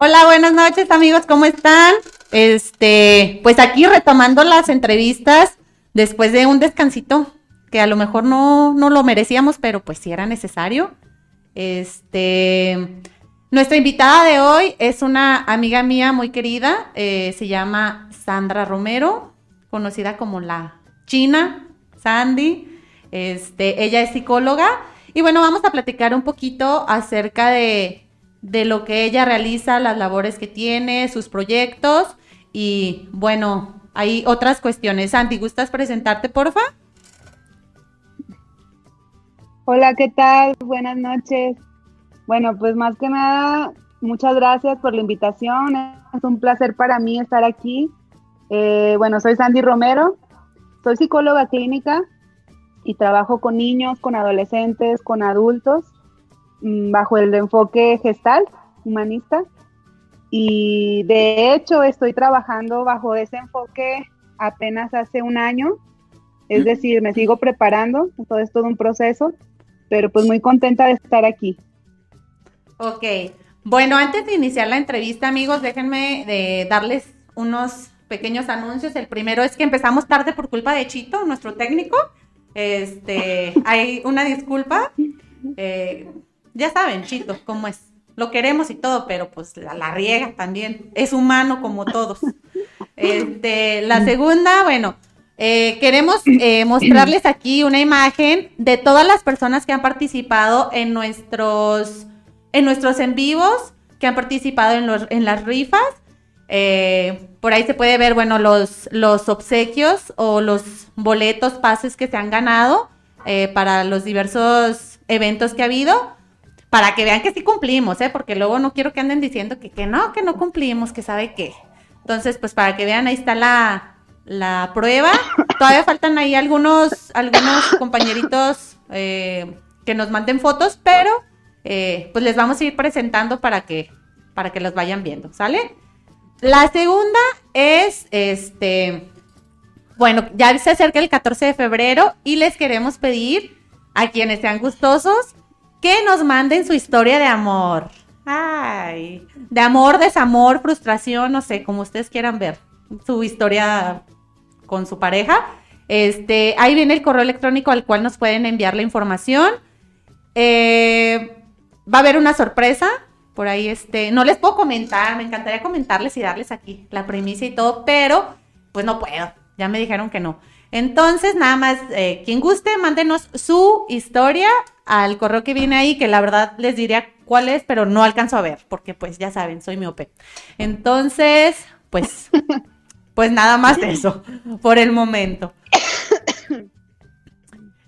Hola, buenas noches amigos, ¿cómo están? Este, pues aquí retomando las entrevistas después de un descansito que a lo mejor no, no lo merecíamos, pero pues sí era necesario. Este, nuestra invitada de hoy es una amiga mía muy querida, eh, se llama Sandra Romero, conocida como la China, Sandy. Este, ella es psicóloga y bueno, vamos a platicar un poquito acerca de, de lo que ella realiza, las labores que tiene, sus proyectos y bueno, hay otras cuestiones. Sandy, ¿gustas presentarte, porfa? Hola, ¿qué tal? Buenas noches. Bueno, pues más que nada, muchas gracias por la invitación. Es un placer para mí estar aquí. Eh, bueno, soy Sandy Romero, soy psicóloga clínica y trabajo con niños, con adolescentes, con adultos, bajo el enfoque gestal, humanista. Y de hecho estoy trabajando bajo ese enfoque apenas hace un año. Es decir, me sigo preparando, todo es todo un proceso pero pues muy contenta de estar aquí. Ok, bueno, antes de iniciar la entrevista, amigos, déjenme de darles unos pequeños anuncios. El primero es que empezamos tarde por culpa de Chito, nuestro técnico. Este, hay una disculpa. Eh, ya saben, Chito, cómo es. Lo queremos y todo, pero pues la, riega también. Es humano como todos. Este, la segunda, bueno, eh, queremos eh, mostrarles aquí una imagen de todas las personas que han participado en nuestros, en nuestros en vivos, que han participado en, los, en las rifas. Eh, por ahí se puede ver, bueno, los, los obsequios o los boletos, pases que se han ganado para los diversos eventos que ha habido. Para que vean que sí cumplimos, ¿eh? Porque luego no quiero que anden diciendo que, que no, que no cumplimos, que sabe qué. Entonces, pues para que vean, ahí está la, la prueba. Todavía faltan ahí algunos, algunos compañeritos eh, que nos manden fotos, pero eh, pues les vamos a ir presentando para que, para que los vayan viendo, ¿sale? La segunda es, este, bueno, ya se acerca el 14 de febrero y les queremos pedir a quienes sean gustosos que nos manden su historia de amor. Ay, de amor, desamor, frustración, no sé, como ustedes quieran ver su historia con su pareja. Este, ahí viene el correo electrónico al cual nos pueden enviar la información. Eh, va a haber una sorpresa. Por ahí, este, no les puedo comentar, me encantaría comentarles y darles aquí la premisa y todo, pero pues no puedo. Ya me dijeron que no. Entonces, nada más, eh, quien guste, mándenos su historia al correo que viene ahí, que la verdad les diría cuál es, pero no alcanzo a ver, porque pues ya saben, soy miope. Entonces, pues Pues nada más eso, por el momento.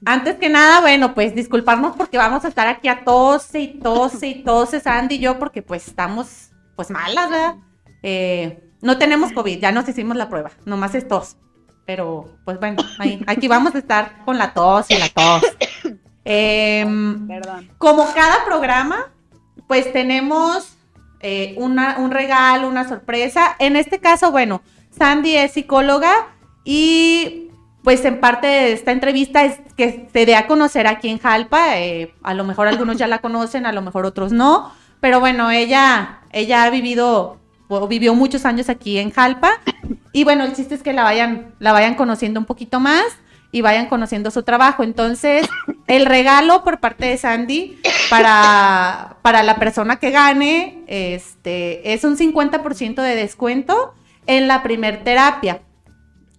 Antes que nada, bueno, pues disculparnos porque vamos a estar aquí a tose y tose y tose, Sandy y yo, porque pues estamos pues malas, ¿verdad? Eh, no tenemos COVID, ya nos hicimos la prueba, nomás es tos. Pero pues bueno, aquí vamos a estar con la tos y la tos. Em, Perdón. Como cada programa, pues tenemos eh, una, un regalo, una sorpresa. En este caso, bueno, Sandy es psicóloga y pues en parte de esta entrevista es que se dé a conocer aquí en Jalpa. Eh, a lo mejor algunos ya la conocen, a lo mejor otros no. Pero bueno, ella, ella ha vivido vivió muchos años aquí en Jalpa. Y bueno, el chiste es que la vayan, la vayan conociendo un poquito más y vayan conociendo su trabajo. Entonces, el regalo por parte de Sandy para, para la persona que gane este, es un 50% de descuento en la primer terapia.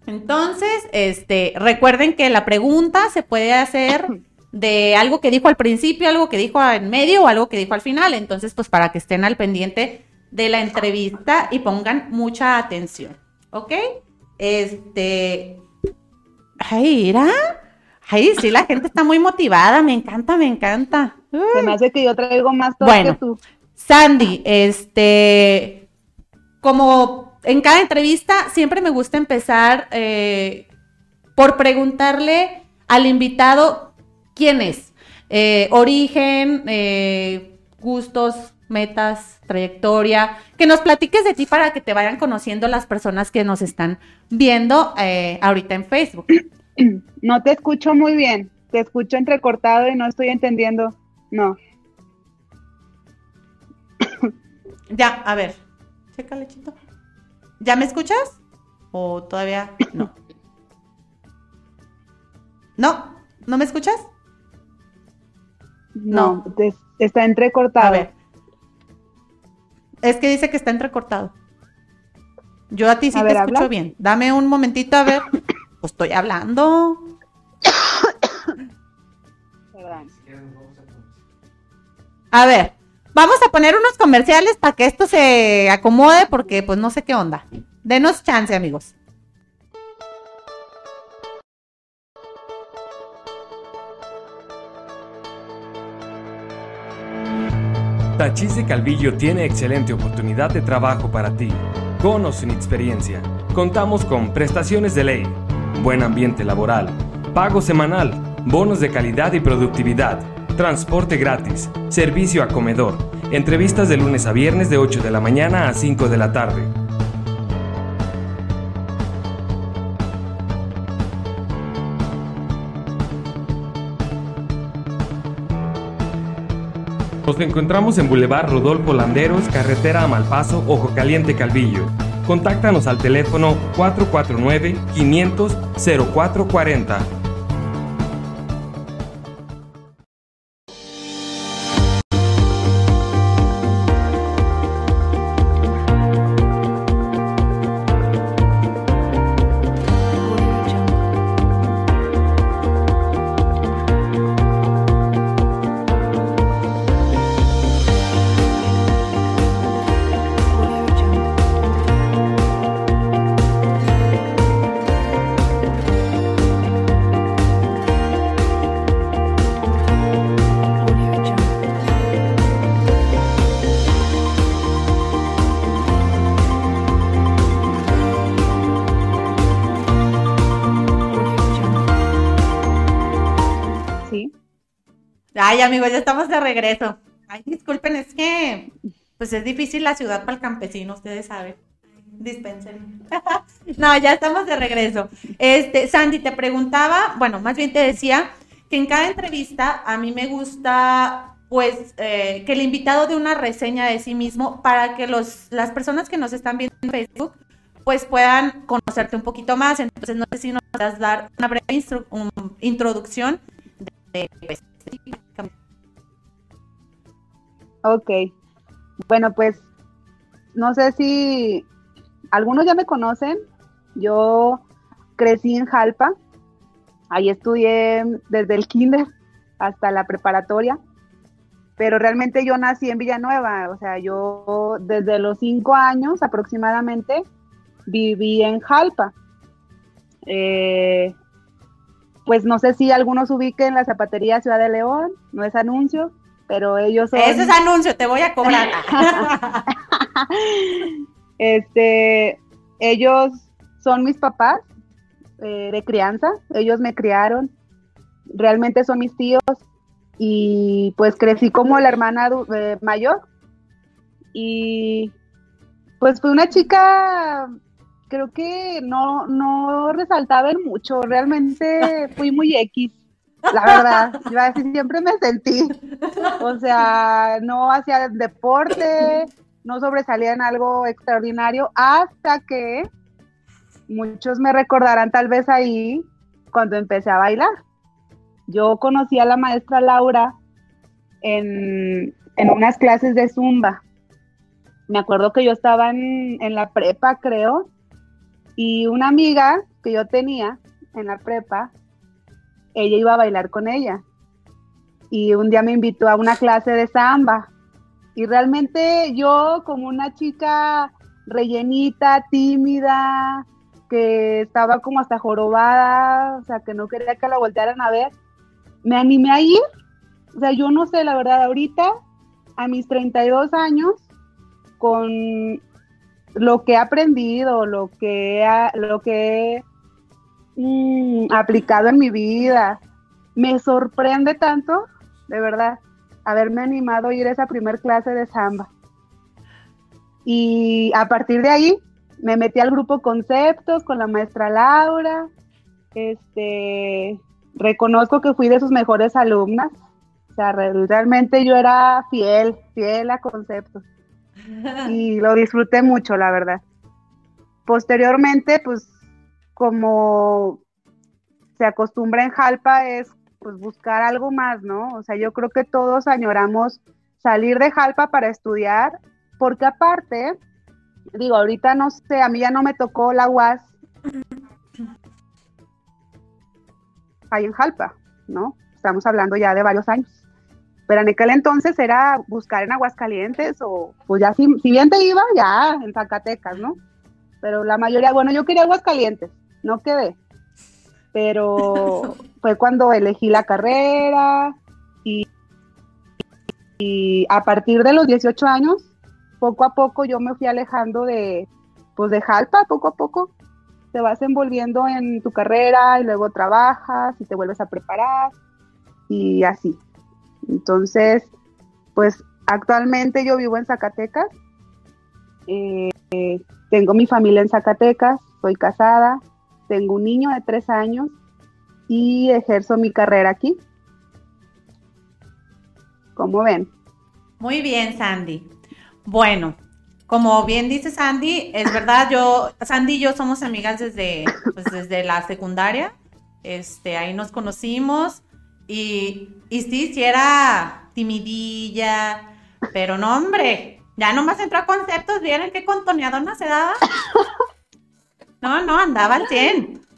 Entonces, este, recuerden que la pregunta se puede hacer de algo que dijo al principio, algo que dijo en medio o algo que dijo al final. Entonces, pues para que estén al pendiente de la entrevista y pongan mucha atención. ¿Ok? Este. Ay, mira. Ay, sí, la gente está muy motivada. Me encanta, me encanta. Se me hace que yo traigo más todo bueno, que tú. Sandy, este. Como en cada entrevista siempre me gusta empezar eh, por preguntarle al invitado quién es, eh, origen, eh, gustos, metas, trayectoria, que nos platiques de ti para que te vayan conociendo las personas que nos están viendo ahorita en Facebook. No te escucho muy bien, te escucho entrecortado y no estoy entendiendo. No. Ya, a ver. Chécale, chito. ¿Ya me escuchas? ¿O todavía no? ¿No? ¿No me escuchas? No, está entrecortado. A ver. Es que dice que está entrecortado. Yo a ti sí te escucho bien. Dame un momentito a ver. Pues estoy hablando. A ver, vamos a poner unos comerciales para que esto se acomode porque pues no sé qué onda. Denos chance, amigos. Tachis de Calvillo tiene excelente oportunidad de trabajo para ti, con o sin experiencia. Contamos con prestaciones de ley, buen ambiente laboral, pago semanal, bonos de calidad y productividad, transporte gratis, servicio a comedor, entrevistas de lunes a viernes de 8 de la mañana a 5 de la tarde. Nos encontramos en Boulevard Rodolfo Landeros, carretera a Malpaso, Ojo Caliente Calvillo. Contáctanos al teléfono 449 500 0440 Ay, amigos, ya estamos de regreso. Ay, disculpen, es que pues es difícil la ciudad para el campesino, ustedes saben. Dispensen. no, ya estamos de regreso. Este, Sandy, te preguntaba, bueno, más bien te decía que en cada entrevista a mí me gusta pues eh, que el invitado dé una reseña de sí mismo para que los, las personas que nos están viendo en Facebook pues puedan conocerte un poquito más. Entonces, no sé si nos vas dar una breve introducción de, pues, Ok. Bueno, pues no sé si algunos ya me conocen. Yo crecí en Jalpa. Ahí estudié desde el kinder hasta la preparatoria. Pero realmente yo nací en Villanueva. O sea, yo desde los cinco años aproximadamente viví en Jalpa. Eh, pues no sé si algunos ubiquen la zapatería Ciudad de León, no es anuncio, pero ellos son... Ese es anuncio, te voy a cobrar. este, ellos son mis papás eh, de crianza, ellos me criaron, realmente son mis tíos y pues crecí como la hermana eh, mayor y pues fue una chica creo que no, no resaltaba en mucho, realmente fui muy X la verdad, yo así siempre me sentí. O sea, no hacía deporte, no sobresalía en algo extraordinario, hasta que muchos me recordarán tal vez ahí cuando empecé a bailar. Yo conocí a la maestra Laura en, unas clases de zumba. Me acuerdo que yo estaba en, en la prepa, creo, y una amiga que yo tenía en la prepa ella iba a bailar con ella. Y un día me invitó a una clase de samba. Y realmente yo como una chica rellenita, tímida, que estaba como hasta jorobada, o sea, que no quería que la voltearan a ver, me animé a ir. O sea, yo no sé, la verdad, ahorita, a mis 32 años, con lo que he aprendido, lo que, lo que he Mm, aplicado en mi vida. Me sorprende tanto, de verdad, haberme animado a ir a esa primer clase de samba. Y a partir de ahí me metí al grupo Conceptos con la maestra Laura. Este, reconozco que fui de sus mejores alumnas. O sea, realmente yo era fiel, fiel a Conceptos. y lo disfruté mucho, la verdad. Posteriormente, pues como se acostumbra en Jalpa es pues buscar algo más, ¿no? O sea, yo creo que todos añoramos salir de Jalpa para estudiar, porque aparte, digo, ahorita no sé, a mí ya no me tocó la UAS ahí en Jalpa, ¿no? Estamos hablando ya de varios años. Pero en aquel entonces era buscar en Aguascalientes o pues ya si, si bien te iba, ya en Zacatecas, ¿no? Pero la mayoría, bueno, yo quería Aguascalientes, no quedé. Pero fue cuando elegí la carrera y, a partir de los 18 años, poco a poco yo me fui alejando de, pues de Jalpa, poco a poco. Te vas envolviendo en tu carrera y luego trabajas y te vuelves a preparar y así. Entonces, pues actualmente yo vivo en Zacatecas. Eh, tengo mi familia en Zacatecas, soy casada, tengo un niño de tres años y ejerzo mi carrera aquí. ¿Cómo ven? Muy bien, Sandy. Bueno, como bien dice Sandy, es verdad, yo, Sandy y yo somos amigas desde, pues, desde la secundaria. Este, ahí nos conocimos y, y sí, sí era timidilla, pero no, hombre, ya nomás entró a conceptos, ¿vieron qué contoneadona se daba? No, no, andaba al 100.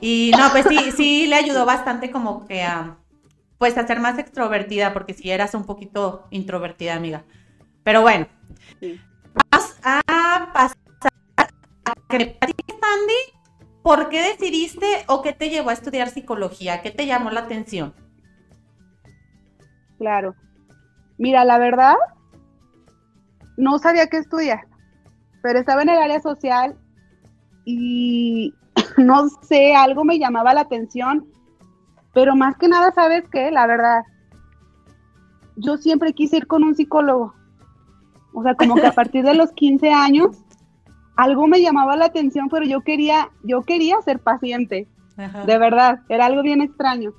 Y no, pues sí, sí le ayudó bastante como que a, pues a ser más extrovertida, porque si eras un poquito introvertida, amiga. Pero bueno, vas a pasar a que Sandy, ¿por qué decidiste o qué te llevó a estudiar psicología? ¿Qué te llamó la atención? Claro. Mira, la verdad, no sabía qué estudiar, pero estaba en el área social y no sé, algo me llamaba la atención, pero más que nada, ¿sabes qué? La verdad, yo siempre quise ir con un psicólogo. O sea, como que a partir de los 15 años, algo me llamaba la atención, pero yo quería, yo quería ser paciente. De verdad, era algo bien extraño.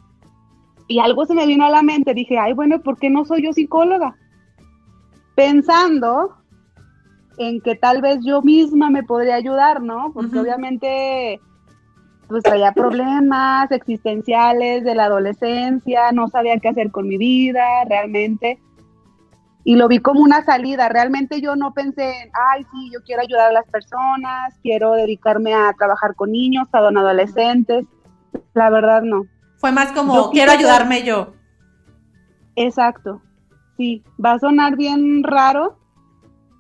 Y algo se me vino a la mente, dije, ay, bueno, ¿por qué no soy yo psicóloga? Pensando en que tal vez yo misma me podría ayudar, ¿no? Porque obviamente pues traía problemas existenciales de la adolescencia, no sabía qué hacer con mi vida realmente. Y lo vi como una salida. Realmente yo no pensé en, ay, sí, yo quiero ayudar a las personas, quiero dedicarme a trabajar con niños, a don adolescentes. La verdad no. Fue más como, quiero ayudarme yo. Exacto. Sí, va a sonar bien raro,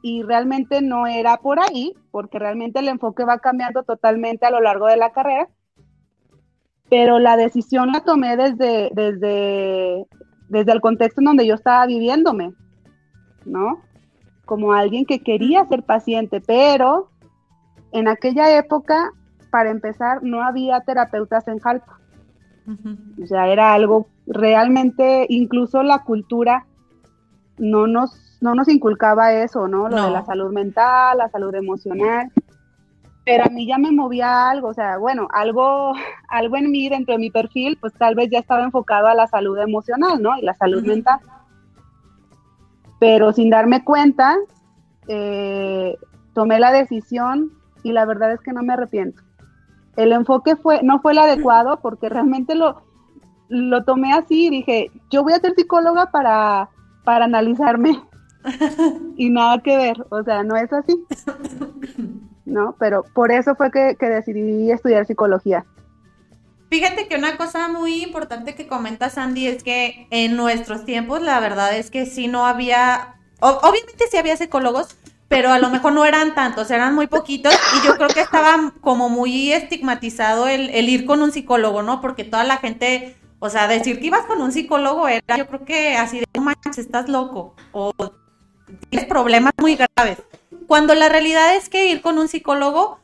y realmente no era por ahí, porque realmente el enfoque va cambiando totalmente a lo largo de la carrera, pero la decisión la tomé desde, desde, desde el contexto en donde yo estaba viviéndome, ¿no? Como alguien que quería ser paciente, pero en aquella época, para empezar, no había terapeutas en Jalpa. O sea, era algo realmente, incluso la cultura no nos no nos inculcaba eso, ¿no? Lo de la salud mental, la salud emocional. Pero a mí ya me movía algo, o sea, bueno, algo, algo en mí, dentro de mi perfil, pues tal vez ya estaba enfocado a la salud emocional, ¿no? Y la salud mental. Pero sin darme cuenta, eh, tomé la decisión y la verdad es que no me arrepiento. El enfoque fue, no fue el adecuado porque realmente lo, lo tomé así y dije, yo voy a ser psicóloga para, para analizarme y nada que ver, o sea, no es así. ¿No? Pero por eso fue que, decidí estudiar psicología. Fíjate que una cosa muy importante que comenta Sandy es que en nuestros tiempos la verdad es que sí no había, obviamente sí había psicólogos, pero a lo mejor no eran tantos, eran muy poquitos y yo creo que estaba como muy estigmatizado el, el ir con un psicólogo, ¿no? Porque toda la gente, o sea, decir que ibas con un psicólogo era, yo creo que así de, manches, estás loco, o tienes problemas muy graves. Cuando la realidad es que ir con un psicólogo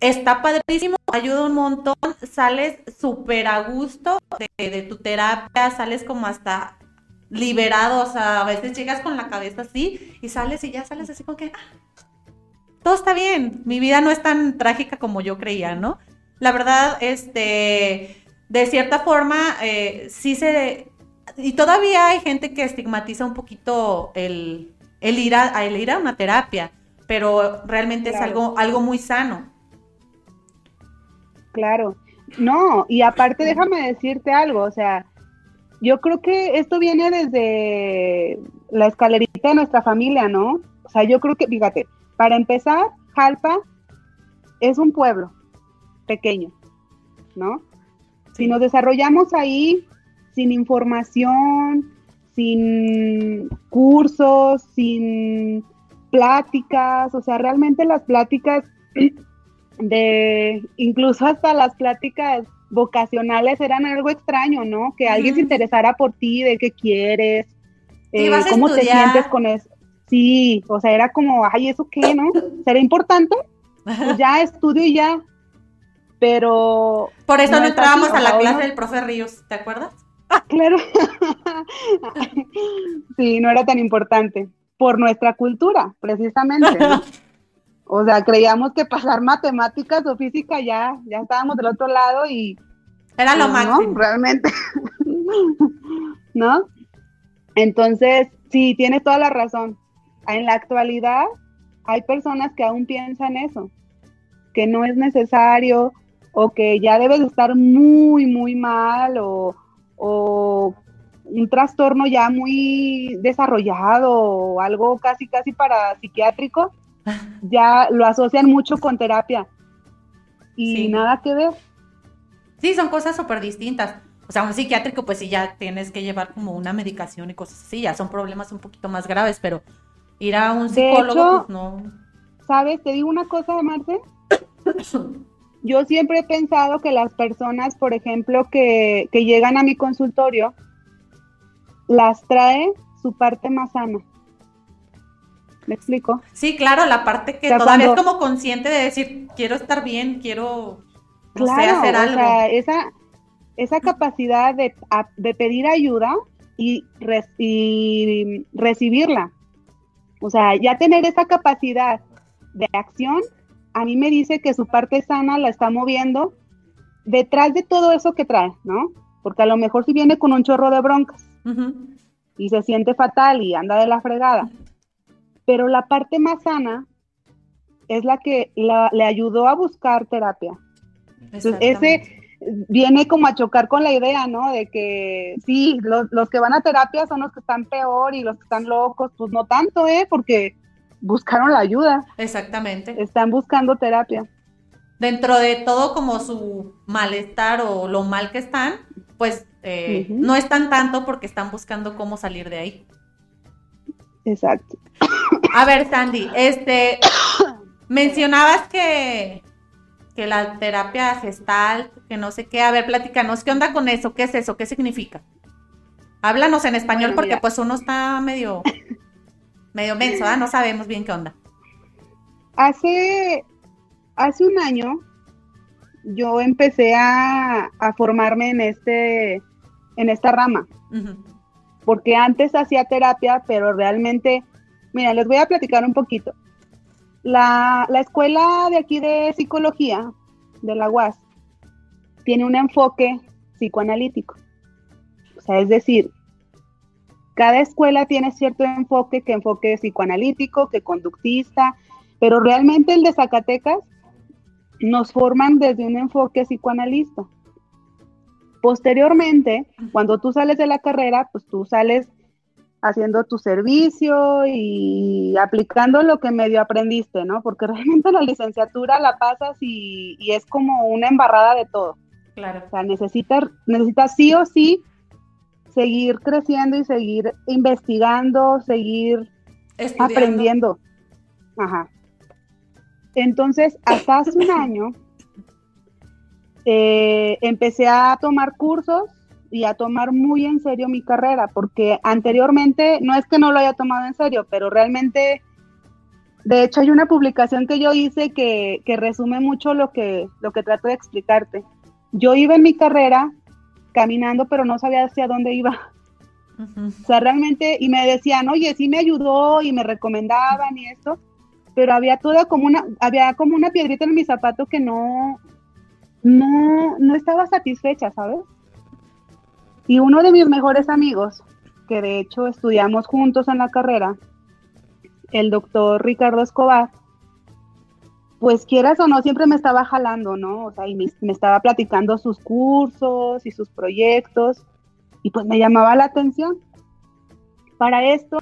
está padrísimo, ayuda un montón, sales súper a gusto de, tu terapia, sales como hasta liberado, o sea, a veces llegas con la cabeza así y sales y ya sales así como que ah, todo está bien, mi vida no es tan trágica como yo creía, ¿no? La verdad, este, de cierta forma, eh, sí se, y todavía hay gente que estigmatiza un poquito el, el ir a, el ir a una terapia, pero realmente es algo, algo muy sano. Claro. No, y aparte déjame decirte algo, o sea, yo creo que esto viene desde la escalerita de nuestra familia, ¿no? O sea, yo creo que, fíjate, para empezar, Jalpa es un pueblo pequeño, ¿no? Si nos desarrollamos ahí sin información, sin cursos, sin pláticas, o sea, realmente las pláticas de, incluso hasta las pláticas vocacionales eran algo extraño, ¿no? Que alguien se interesara por ti, de qué quieres, eh, cómo te sientes con eso. Sí, o sea, era como, ay, ¿eso qué, no? ¿Será importante? Pues ya estudio y ya. Pero... Por eso no, entrábamos a la clase del profe Ríos, ¿te acuerdas? Claro. sí, no era tan importante. Por nuestra cultura, precisamente. O sea, creíamos que pasar matemáticas o física ya, ya estábamos del otro lado y... Era lo pues, máximo. No, realmente. ¿No? Entonces, sí, tienes toda la razón. En la actualidad hay personas que aún piensan eso, que no es necesario o que ya debes estar muy, muy mal o, o un trastorno ya muy desarrollado o algo casi, casi para psiquiátrico, ya lo asocian mucho con terapia. Y nada que ver. Sí, son cosas súper distintas. O sea, un psiquiátrico, pues sí, ya tienes que llevar como una medicación y cosas así, ya son problemas un poquito más graves, pero ir a un psicólogo, pues no. ¿Sabes? Te digo una cosa, Marce. Yo siempre he pensado que las personas, por ejemplo, que, que llegan a mi consultorio, las trae su parte más sana. ¿Me explico? Sí, claro, la parte que todavía es como consciente de decir, quiero estar bien, quiero hacer algo. O sea, esa, esa capacidad de, pedir ayuda y, y, recibirla. O sea, ya tener esa capacidad de acción, a mí me dice que su parte sana la está moviendo detrás de todo eso que trae, ¿no? Porque a lo mejor si viene con un chorro de broncas y se siente fatal y anda de la fregada, pero la parte más sana es la que le ayudó a buscar terapia. ese viene como a chocar con la idea, ¿no? De que sí, los, que van a terapia son los que están peor y los que están locos, pues no tanto, ¿eh? Porque buscaron la ayuda. Exactamente. Están buscando terapia. Dentro de todo como su malestar o lo mal que están, pues eh, no están tanto porque están buscando cómo salir de ahí. Exacto. A ver, Sandy, este, mencionabas que, que la terapia gestal, que no sé qué, a ver, platícanos, ¿qué onda con eso? ¿Qué es eso? ¿Qué significa? Háblanos en español porque pues uno está medio, medio menso, ¿ah? No sabemos bien qué onda. Hace, hace un año yo empecé a, formarme en este, en esta rama porque antes hacía terapia, pero realmente, mira, les voy a platicar un poquito. La, escuela de aquí de psicología, de la UAS, tiene un enfoque psicoanalítico. O sea, es decir, cada escuela tiene cierto enfoque, que enfoque psicoanalítico, que conductista, pero realmente el de Zacatecas nos forman desde un enfoque psicoanalista. Posteriormente, cuando tú sales de la carrera, pues tú sales haciendo tu servicio y aplicando lo que medio aprendiste, ¿no? Porque realmente la licenciatura la pasas y, es como una embarrada de todo. Claro. O sea, necesitas, necesitas sí o sí seguir creciendo y seguir investigando, seguir aprendiendo. Ajá. Entonces, hasta hace un año, eh, empecé a tomar cursos y a tomar muy en serio mi carrera, porque anteriormente, no es que no lo haya tomado en serio, pero realmente, de hecho hay una publicación que yo hice que, resume mucho lo que, lo que trato de explicarte. Yo iba en mi carrera caminando, pero no sabía hacia dónde iba. O sea, realmente, y me decían, oye, sí me ayudó y me recomendaban y esto, pero había toda como una, había como una piedrita en mi zapato que no, no, no estaba satisfecha, ¿sabes? Y uno de mis mejores amigos, que de hecho estudiamos juntos en la carrera, el doctor Ricardo Escobar, pues quieras o no, siempre me estaba jalando, ¿no? O sea, y me, me, estaba platicando sus cursos y sus proyectos, y pues me llamaba la atención. Para esto,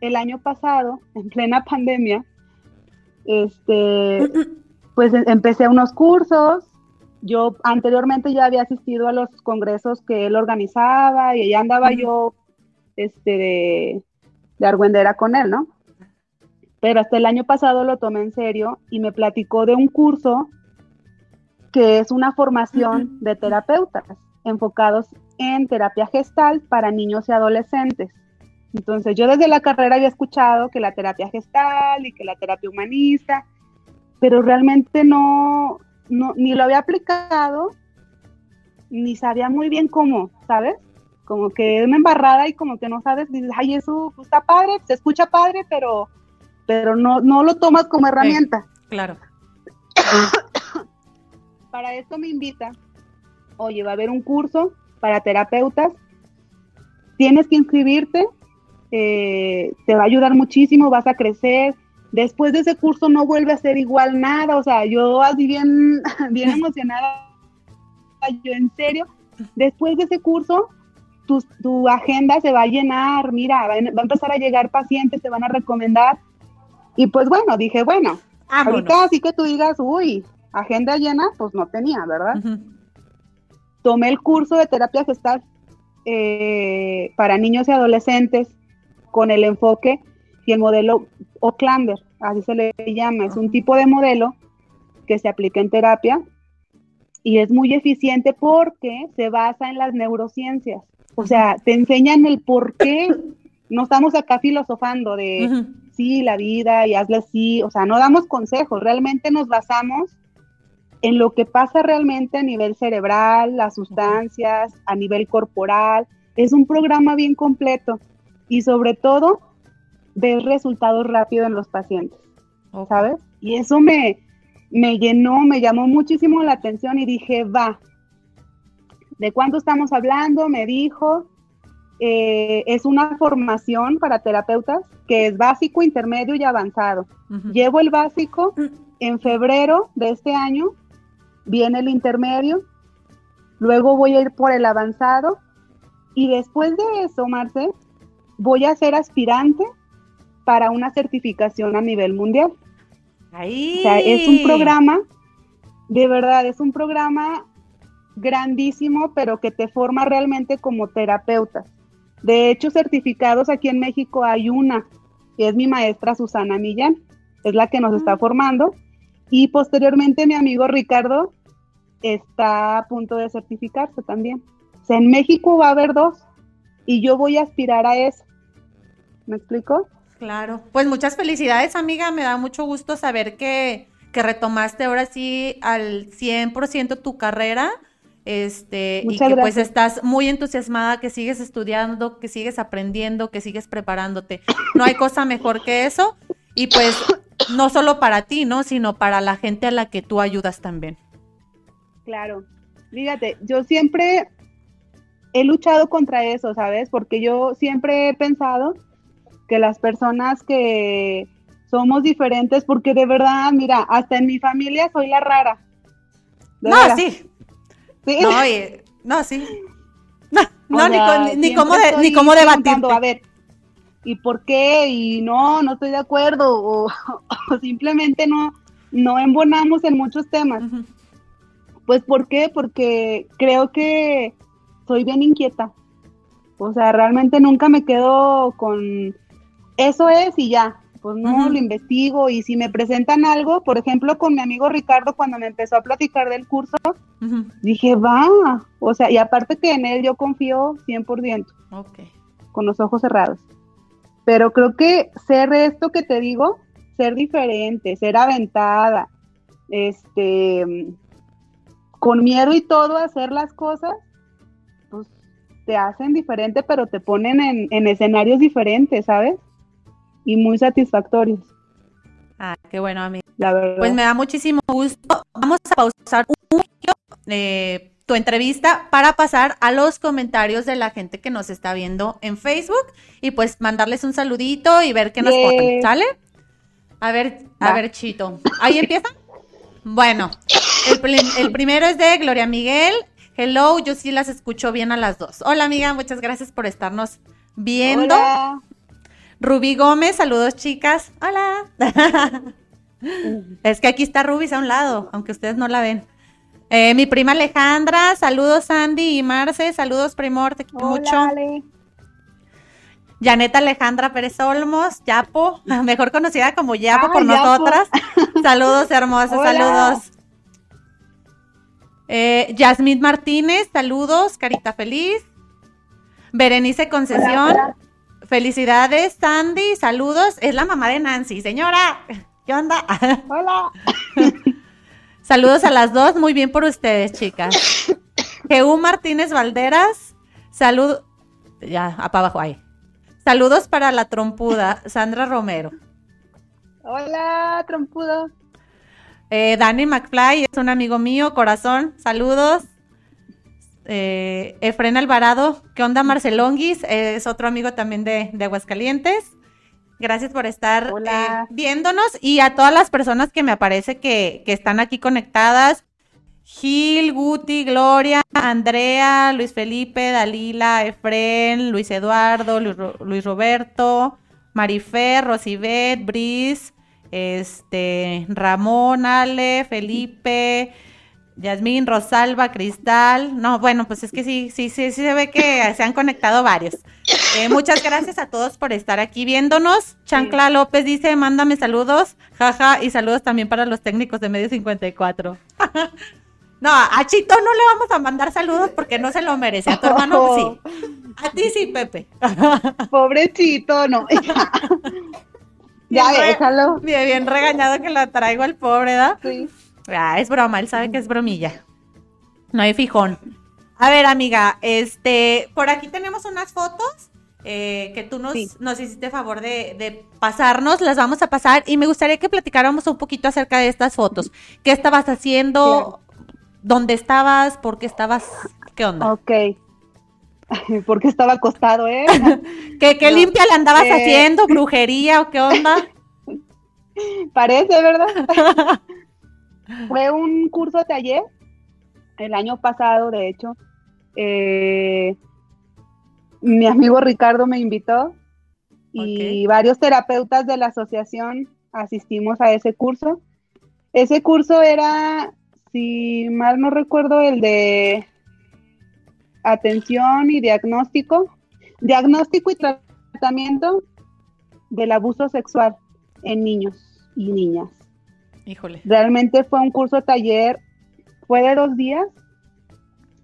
el año pasado, en plena pandemia, este, pues em, empecé unos cursos. Yo anteriormente ya había asistido a los congresos que él organizaba y ya andaba yo este, de, de argüendera con él, ¿no? Pero hasta el año pasado lo tomé en serio y me platicó de un curso que es una formación de terapeutas enfocados en terapia gestal para niños y adolescentes. Entonces yo desde la carrera había escuchado que la terapia gestal y que la terapia humanista, pero realmente no, no ni lo había aplicado, ni sabía muy bien cómo, ¿sabes? Como que es una embarrada y como que no sabes, dices, ay, eso está padre, se escucha padre, pero, pero no, no lo tomas como herramienta. claro. Para esto me invita, oye, va a haber un curso para terapeutas, tienes que inscribirte, eh, te va a ayudar muchísimo, vas a crecer. Después de ese curso no vuelve a ser igual nada, o sea, yo así bien, bien emocionada, yo en serio, después de ese curso, tu, tu agenda se va a llenar, mira, va, a empezar a llegar pacientes, te van a recomendar. Y pues bueno, dije, bueno, ahorita así que tú digas, uy, agenda llena, pues no tenía, ¿verdad? Tomé el curso de terapia gestal eh, para niños y adolescentes con el enfoque y el modelo Oclander, así se le llama, es un tipo de modelo que se aplica en terapia y es muy eficiente porque se basa en las neurociencias. O sea, te enseñan el por qué no estamos acá filosofando de sí, la vida y hazle así, o sea, no damos consejos, realmente nos basamos en lo que pasa realmente a nivel cerebral, las sustancias, a nivel corporal. Es un programa bien completo y sobre todo ver resultados rápidos en los pacientes, ¿sabes? Y eso me, me llenó, me llamó muchísimo la atención y dije, va, ¿de cuánto estamos hablando? Me dijo, eh, es una formación para terapeutas que es básico, intermedio y avanzado. Llevo el básico, mm. en febrero de este año viene el intermedio, luego voy a ir por el avanzado y después de eso, Marce, voy a ser aspirante para una certificación a nivel mundial. Ahí. O sea, es un programa, de verdad, es un programa grandísimo, pero que te forma realmente como terapeuta. De hecho, certificados aquí en México hay una, que es mi maestra Susana Millán, es la que nos está mm. formando. Y posteriormente mi amigo Ricardo está a punto de certificarse también. O sea, en México va a haber dos y yo voy a aspirar a eso. ¿Me explico? Claro. Pues muchas felicidades, amiga. Me da mucho gusto saber que, que retomaste ahora sí al 100% tu carrera. Este, y que pues estás muy entusiasmada, que sigues estudiando, que sigues aprendiendo, que sigues preparándote. No hay cosa mejor que eso. Y pues no solo para ti, ¿no? Sino para la gente a la que tú ayudas también. Claro. Fíjate, yo siempre he luchado contra eso, ¿sabes? Porque yo siempre he pensado que las personas que somos diferentes, porque de verdad, mira, hasta en mi familia soy la rara. No, sí. ¿Sí? No, no, sí. No, ni, ni, cómo de, ni cómo debatir. A ver, ¿y por qué? Y no, no estoy de acuerdo. O, simplemente no, no embonamos en muchos temas. Pues, ¿por qué? Porque creo que soy bien inquieta. O sea, realmente nunca me quedo con eso es y ya, pues no lo investigo y si me presentan algo, por ejemplo, con mi amigo Ricardo cuando me empezó a platicar del curso, dije, va, o sea, y aparte que en él yo confío 100%, okay. con los ojos cerrados. Pero creo que ser esto que te digo, ser diferente, ser aventada, este, con miedo y todo hacer las cosas, pues te hacen diferente, pero te ponen en, en escenarios diferentes, ¿sabes? Y muy satisfactorios. Ah, qué bueno, amigo. La verdad. Pues me da muchísimo gusto. Vamos a pausar un poquito. Eh, tu entrevista para pasar a los comentarios de la gente que nos está viendo en Facebook y pues mandarles un saludito y ver qué nos ponen, ¿sale? A ver, a ver, Chito. ¿Ahí empieza? Bueno, el, primero es de Gloria Miguel. Hello, yo sí las escucho bien a las dos. Hola, amiga, muchas gracias por estarnos viendo. Hola. Rubí Gómez, saludos, chicas. Hola. es que aquí está Rubí a un lado, aunque ustedes no la ven. Eh, mi prima Alejandra, saludos Sandy y Marce, saludos Primor, te quiero mucho. Ale. Janet Alejandra Pérez Olmos, Yapo, mejor conocida como Yapo por nosotras. Saludos hermosos, saludos. Eh, Yasmín Martínez, saludos, carita feliz. Berenice Concesión, felicidades, Sandy, saludos. Es la mamá de Nancy, señora. ¿Qué onda? Hola. saludos a las dos, muy bien por ustedes, chicas. Jeú Martínez Valderas, salud. Ya, para abajo ahí. Saludos para la trompuda, Sandra Romero. Hola, trompudo. Eh, Danny McFly es un amigo mío, corazón, saludos. Eh, Efren Alvarado, ¿qué onda Marcelonguis? es otro amigo también de, Aguascalientes. Gracias por estar eh, viéndonos y a todas las personas que me aparece que, que están aquí conectadas. Gil, Guti, Gloria, Andrea, Luis Felipe, Dalila, Efren, Luis Eduardo, Luis, Roberto, Marifer, Rosibet, Bris, este, Ramón, Ale, Felipe, Yasmín, Rosalba, Cristal. No, bueno, pues es que sí, sí, sí, sí se ve que se han conectado varios. Eh, muchas gracias a todos por estar aquí viéndonos. Chancla López dice, mándame saludos, jaja, y saludos también para los técnicos de Medio 54. No, a Chito no le vamos a mandar saludos porque no se lo merece. A tu hermano sí. A ti sí, Pepe. Pobrecito, no. ya déjalo. Bien, bien regañado que lo traigo al pobre, ¿verdad? Sí. Ah, es broma, él sabe que es bromilla. No hay fijón. A ver, amiga, este, por aquí tenemos unas fotos eh, que tú nos, nos hiciste favor de, de, pasarnos, las vamos a pasar y me gustaría que platicáramos un poquito acerca de estas fotos. ¿Qué estabas haciendo? ¿Dónde estabas? ¿Por qué estabas? ¿Qué onda? Ok. Porque estaba acostado, ¿eh? ¿Qué, limpia le andabas eh, haciendo? ¿Brujería o qué onda? Parece, ¿verdad? Fue un curso de taller el año pasado, de hecho. Eh, mi amigo Ricardo me invitó y varios terapeutas de la asociación asistimos a ese curso. Ese curso era si mal no recuerdo, el de atención y diagnóstico, diagnóstico y tratamiento del abuso sexual en niños y niñas. Híjole. Realmente fue un curso taller, fue de dos días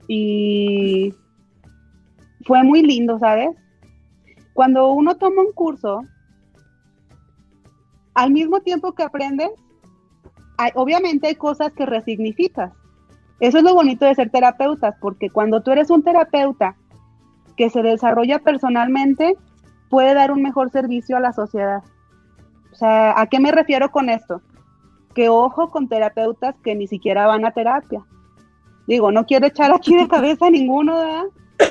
y fue muy lindo, ¿sabes? Cuando uno toma un curso, al mismo tiempo que aprendes, obviamente hay cosas que resignificas. Eso es lo bonito de ser terapeutas, porque cuando tú eres un terapeuta que se desarrolla personalmente, puede dar un mejor servicio a la sociedad. O sea, ¿a qué me refiero con esto? Que ojo con terapeutas que ni siquiera van a terapia. Digo, no quiero echar aquí de cabeza a ninguno, ¿verdad?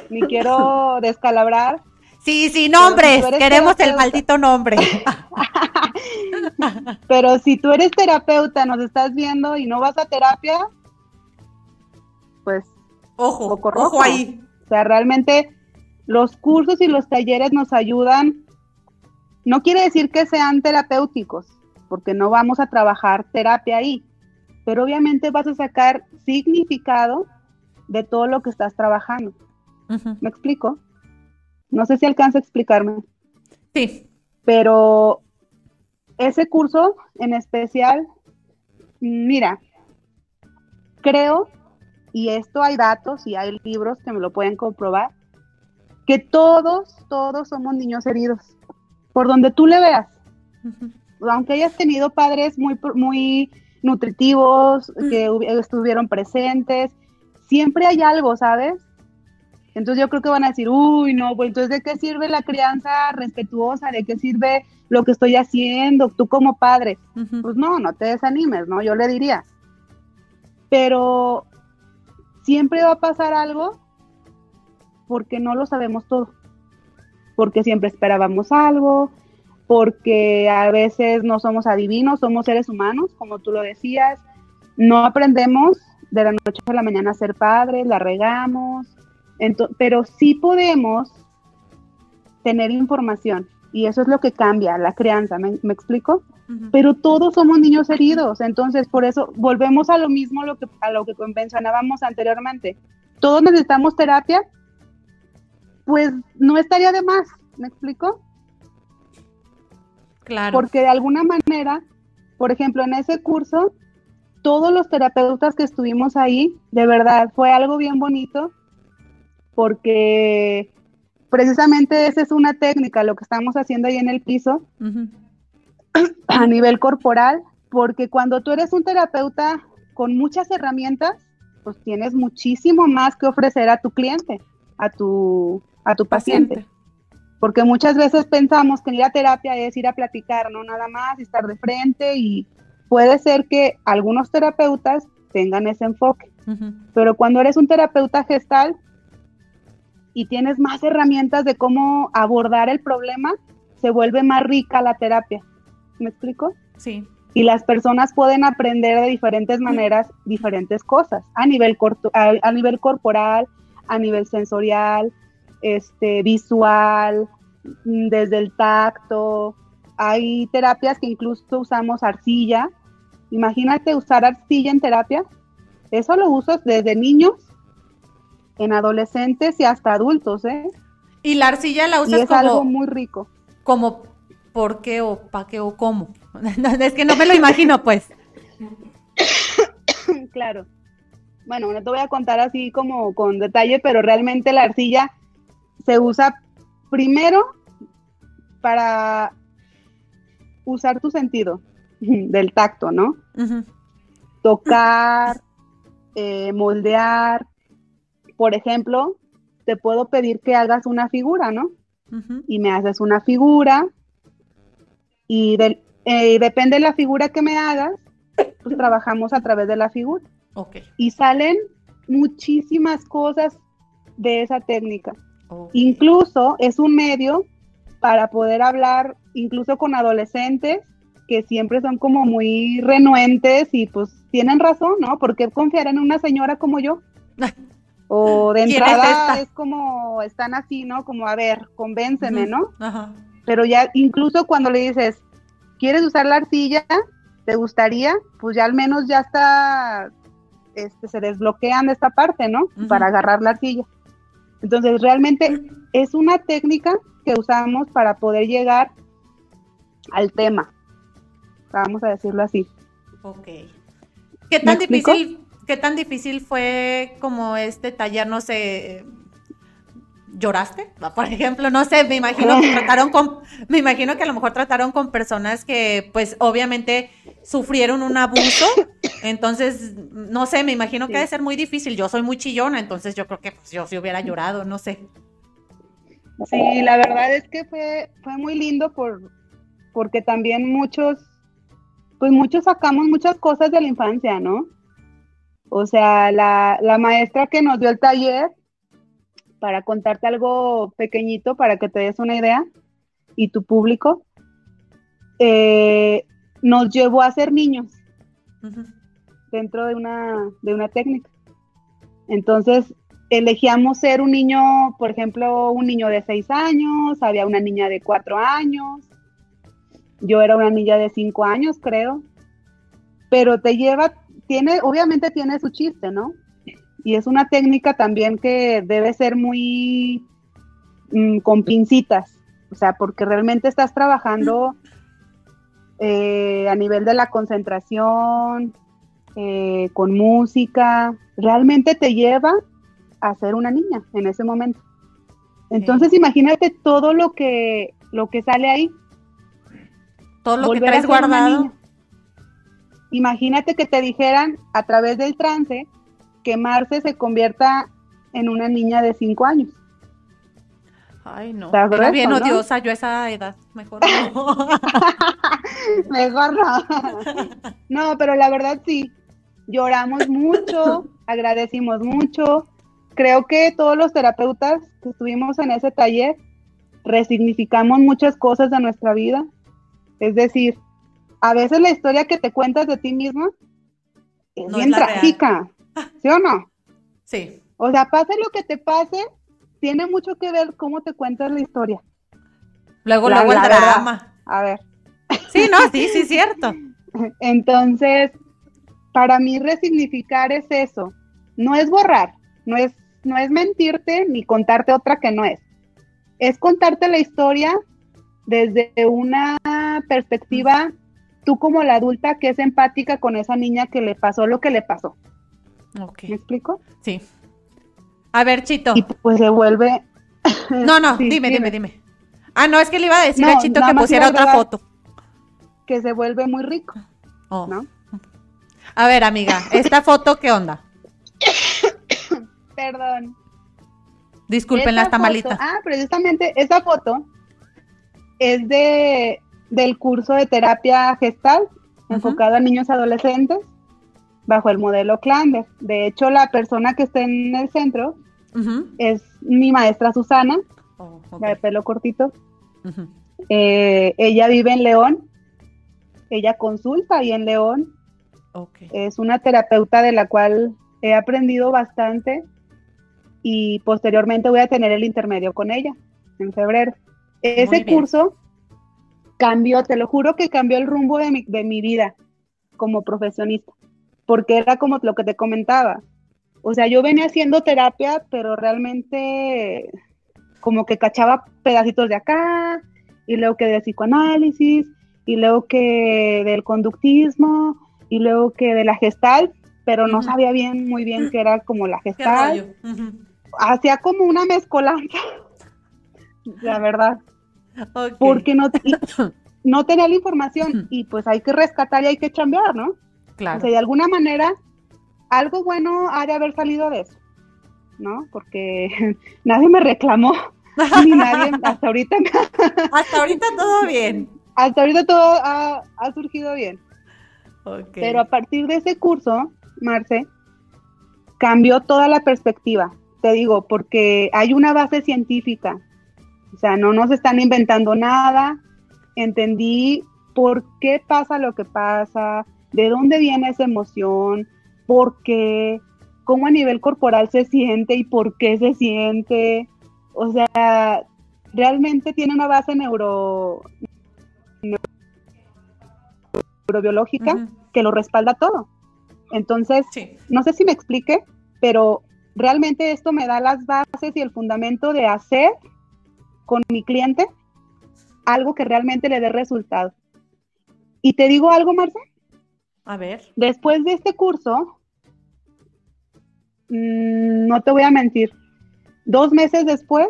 Ni quiero descalabrar, Sí, sí, nombres, queremos el maldito nombre. Pero si tú eres terapeuta, nos estás viendo y no vas a terapia, pues ojo, ojo ahí. O sea, realmente los cursos y los talleres nos ayudan. No quiere decir que sean terapéuticos, porque no vamos a trabajar terapia ahí, pero obviamente vas a sacar significado de todo lo que estás trabajando. ¿Me explico? No sé si alcanza a explicarme. Sí. Pero ese curso en especial, mira, creo, y esto hay datos y hay libros que me lo pueden comprobar, que todos, todos somos niños heridos, por donde tú le veas. Aunque hayas tenido padres muy, muy nutritivos, mm. que estuvieron presentes, siempre hay algo, ¿sabes? Entonces yo creo que van a decir, uy, no, pues entonces ¿de qué sirve la crianza respetuosa? ¿De qué sirve lo que estoy haciendo tú como padre? Pues no, no te desanimes, ¿no? Yo le diría. Pero siempre va a pasar algo porque no lo sabemos todo, porque siempre esperábamos algo, porque a veces no somos adivinos, somos seres humanos, como tú lo decías, no aprendemos de la noche a la mañana a ser padres, la regamos, pero sí podemos tener información y eso es lo que cambia la crianza, ¿me, explico? Pero todos somos niños heridos, entonces por eso volvemos a lo mismo lo que, a lo que mencionábamos anteriormente. Todos necesitamos terapia, pues no estaría de más, ¿me explico? Claro. Porque de alguna manera, por ejemplo, en ese curso, todos los terapeutas que estuvimos ahí, de verdad, fue algo bien bonito, porque precisamente esa es una técnica, lo que estamos haciendo ahí en el piso, a nivel corporal, porque cuando tú eres un terapeuta con muchas herramientas, pues tienes muchísimo más que ofrecer a tu cliente, a tu, a tu paciente. Porque muchas veces pensamos que ir a terapia es ir a platicar, no nada más, estar de frente y puede ser que algunos terapeutas tengan ese enfoque. Pero cuando eres un terapeuta gestal y tienes más herramientas de cómo abordar el problema, se vuelve más rica la terapia. ¿Me explico? Sí. Y las personas pueden aprender de diferentes maneras diferentes cosas, a nivel, a nivel corporal, a nivel sensorial, este, visual, mm, desde el tacto. Hay terapias que incluso usamos arcilla. Imagínate usar arcilla en terapia. Eso lo uso desde niños, en adolescentes y hasta adultos, ¿eh? Y la arcilla la usas y es algo muy rico. Como por qué o para qué o cómo. es que no me lo imagino, pues. claro. Bueno, no te voy a contar así como con detalle, pero realmente la arcilla se usa primero para usar tu sentido del tacto, ¿no? Tocar, eh, moldear. Por ejemplo, te puedo pedir que hagas una figura, ¿no? Y me haces una figura y eh, depende de la figura que me hagas, pues trabajamos a través de la figura. Okay. Y salen muchísimas cosas de esa técnica. Incluso es un medio para poder hablar incluso con adolescentes que siempre son como muy renuentes y pues tienen razón, ¿no? ¿Por qué confiar en una señora como yo? O de entrada es, como, están así, ¿no? Como, a ver, convénceme, ¿no? Pero ya incluso cuando le dices, ¿quieres usar la arcilla? ¿Te gustaría? Pues ya al menos ya está, este, se desbloquean de esta parte, ¿no? Para agarrar la arcilla. Entonces, realmente es una técnica que usamos para poder llegar al tema. Vamos a decirlo así. Ok. ¿Qué tan difícil, qué tan difícil fue como este taller, no sé, ¿Lloraste? Por ejemplo, no sé, me imagino que trataron con, me imagino que a lo mejor trataron con personas que, pues, obviamente sufrieron un abuso. Entonces, no sé, me imagino que ha de ser muy difícil. Yo soy muy chillona, entonces yo creo que pues, yo sí hubiera llorado, no sé. Sí, la verdad es que fue, fue muy lindo por, porque también muchos, pues muchos sacamos muchas cosas de la infancia, ¿no? O sea, la, la maestra que nos dio el taller, para contarte algo pequeñito para que te des una idea y tu público, eh, nos llevó a ser niños dentro de una, de una técnica. Entonces, elegíamos ser un niño, por ejemplo, un niño de seis años, había una niña de cuatro años, yo era una niña de cinco años, creo, pero te lleva, tiene, obviamente tiene su chiste, ¿no? Y es una técnica también que debe ser muy mm, con pincitas, o sea, porque realmente estás trabajando eh, a nivel de la concentración, eh, con música, realmente te lleva a ser una niña en ese momento. Entonces imagínate todo lo que, lo que sale ahí. Todo lo que traes guardado. Imagínate que te dijeran a través del trance que Marce se convierta en una niña de cinco años. Ay, no. Era bien odiosa yo a esa edad. Mejor no. Mejor no. No, pero la verdad sí. Lloramos mucho. agradecimos mucho. Creo que todos los terapeutas que estuvimos en ese taller resignificamos muchas cosas de nuestra vida. Es decir, a veces la historia que te cuentas de ti misma es bien trágica, ¿sí o no? Sí. O sea, pase lo que te pase, tiene mucho que ver cómo te cuentas la historia. Luego, luego el drama. A ver. Sí, no, sí, sí, cierto. Entonces, para mí resignificar es eso. No es borrar, no es, no es mentirte ni contarte otra que no es. Es contarte la historia desde una perspectiva, tú como la adulta que es empática con esa niña que le pasó lo que le pasó. ¿Me explico? Sí. A ver, Chito. Y pues se vuelve. No, no, dime, dime, dime, Ah, no, es que le iba a decir a Chito que pusiera otra foto. Que se vuelve muy rico. Oh. ¿No? A ver, amiga, ¿esta foto qué onda? Perdón. Disculpen las tamalitas. ah, precisamente esta foto es de del curso de terapia gestal enfocado a niños adolescentes bajo el modelo Klander. De hecho, la persona que está en el centro es mi maestra Susana, oh, la de pelo cortito. Eh, ella vive en León, ella consulta ahí en León. Es una terapeuta de la cual he aprendido bastante y posteriormente voy a tener el intermedio con ella en febrero. Ese curso cambió, te lo juro que cambió el rumbo de mi, de mi vida como profesionista porque era como lo que te comentaba. O sea, yo venía haciendo terapia, pero realmente como que cachaba pedacitos de acá, y luego que de psicoanálisis, y luego que del conductismo, y luego que de la gestal, pero no sabía bien, muy bien qué era como la gestal. Hacía como una mezcolanza, la verdad. Porque no, no tenía la información y pues hay que rescatar y hay que chambear, ¿no? Claro. O sea, de alguna manera, algo bueno ha de haber salido de eso, ¿no? Porque nadie me reclamó, ni nadie, hasta ahorita. hasta ahorita todo bien. Hasta ahorita todo ha, surgido bien. Pero a partir de ese curso, Marce, cambió toda la perspectiva. Te digo, porque hay una base científica. O sea, no nos están inventando nada. Entendí por qué pasa lo que pasa, de dónde viene esa emoción, por qué, cómo a nivel corporal se siente y por qué se siente. O sea, realmente tiene una base neuro, neurobiológica que lo respalda todo. Entonces, no sé si me explique, pero realmente esto me da las bases y el fundamento de hacer con mi cliente algo que realmente le dé resultado. Y te digo algo, Marce, a ver. Después de este curso, mm, no te voy a mentir, dos meses después,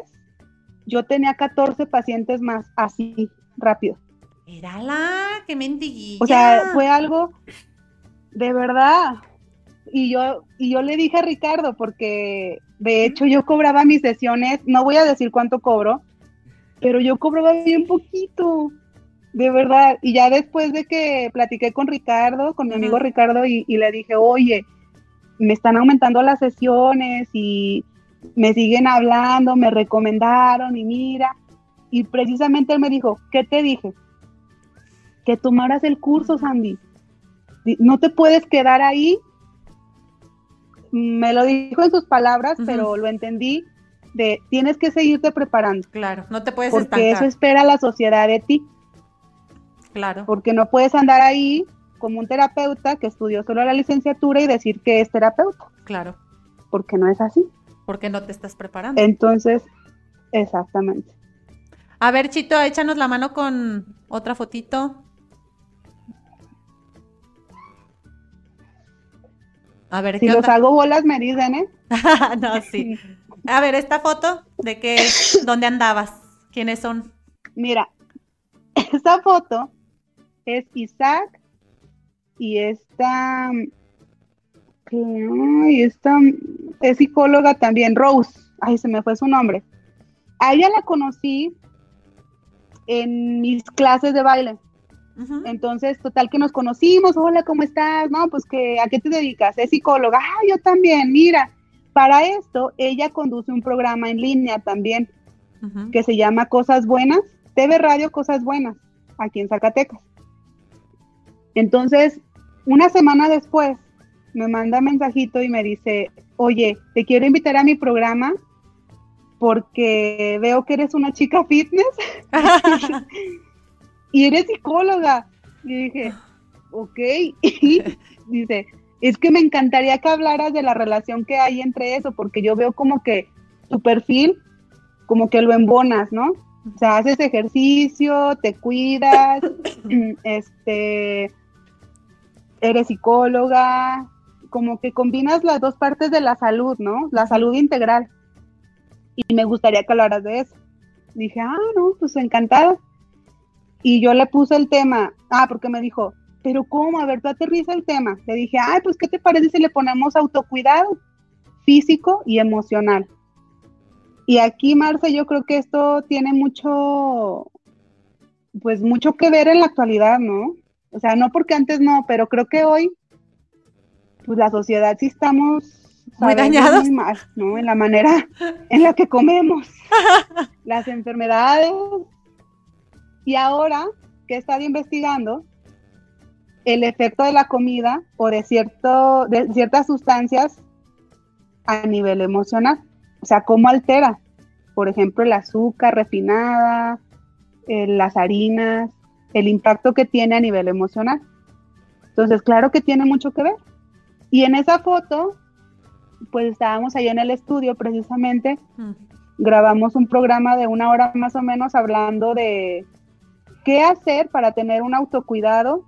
yo tenía 14 pacientes más, así, rápido. Érala, qué mentiguilla. O sea, fue algo de verdad. Y yo, y yo le dije a Ricardo, porque de hecho yo cobraba mis sesiones, no voy a decir cuánto cobro, pero yo cobraba bien poquito. De verdad, y ya después de que platiqué con Ricardo, con mi amigo Ricardo, y, le dije, oye, me están aumentando las sesiones y me siguen hablando, me recomendaron y mira, y precisamente él me dijo, ¿qué te dije? Que tomaras el curso, Sandy. No te puedes quedar ahí. Me lo dijo en sus palabras, pero lo entendí de tienes que seguirte preparando. Claro, no te puedes Porque eso espera la sociedad de ti. Claro. Porque no puedes andar ahí como un terapeuta que estudió solo la licenciatura y decir que es terapeuta. Claro. Porque no es así. Porque no te estás preparando. Entonces, exactamente. A ver, Chito, échanos la mano con otra fotito. A ver, si los hago bolas me dicen, ¿eh? no, sí. A ver, esta foto, ¿de qué? ¿Dónde andabas? ¿Quiénes son? Mira, esta foto es Isaac y esta, esta es psicóloga también, Rose, ay, se me fue su nombre. A ella la conocí en mis clases de baile. Entonces, total que nos conocimos, hola, ¿cómo estás? No, pues que, ¿a qué te dedicas? Es psicóloga, ah, yo también, mira. Para esto, ella conduce un programa en línea también, que se llama Cosas Buenas, TV Radio Cosas Buenas, aquí en Zacatecas. Entonces, una semana después, me manda mensajito y me dice, oye, te quiero invitar a mi programa porque veo que eres una chica fitness y eres psicóloga. Y dije, ok. Y dice, es que me encantaría que hablaras de la relación que hay entre eso, porque yo veo como que tu perfil, como que lo embonas, ¿no? O sea, haces ejercicio, te cuidas, este, eres psicóloga, como que combinas las dos partes de la salud, ¿no? La salud integral. Y me gustaría que hablaras de eso. Dije, ah, no, pues encantada. Y yo le puse el tema, ah, porque me dijo, pero ¿cómo? A ver, tú aterriza el tema. Le dije, ay, pues, ¿qué te parece si le ponemos autocuidado físico y emocional? Y aquí, Marce, yo creo que esto tiene mucho, pues mucho que ver en la actualidad, ¿no? O sea, no porque antes no, pero creo que hoy, pues la sociedad sí estamos muy dañados. ¿no? En la manera en la que comemos, las enfermedades. Y ahora que he estado investigando, el efecto de la comida o de, cierto, de ciertas sustancias a nivel emocional. O sea, cómo altera, por ejemplo, el azúcar refinada, eh, las harinas, el impacto que tiene a nivel emocional. Entonces, claro que tiene mucho que ver. Y en esa foto, pues estábamos allá en el estudio precisamente, mm. grabamos un programa de una hora más o menos hablando de qué hacer para tener un autocuidado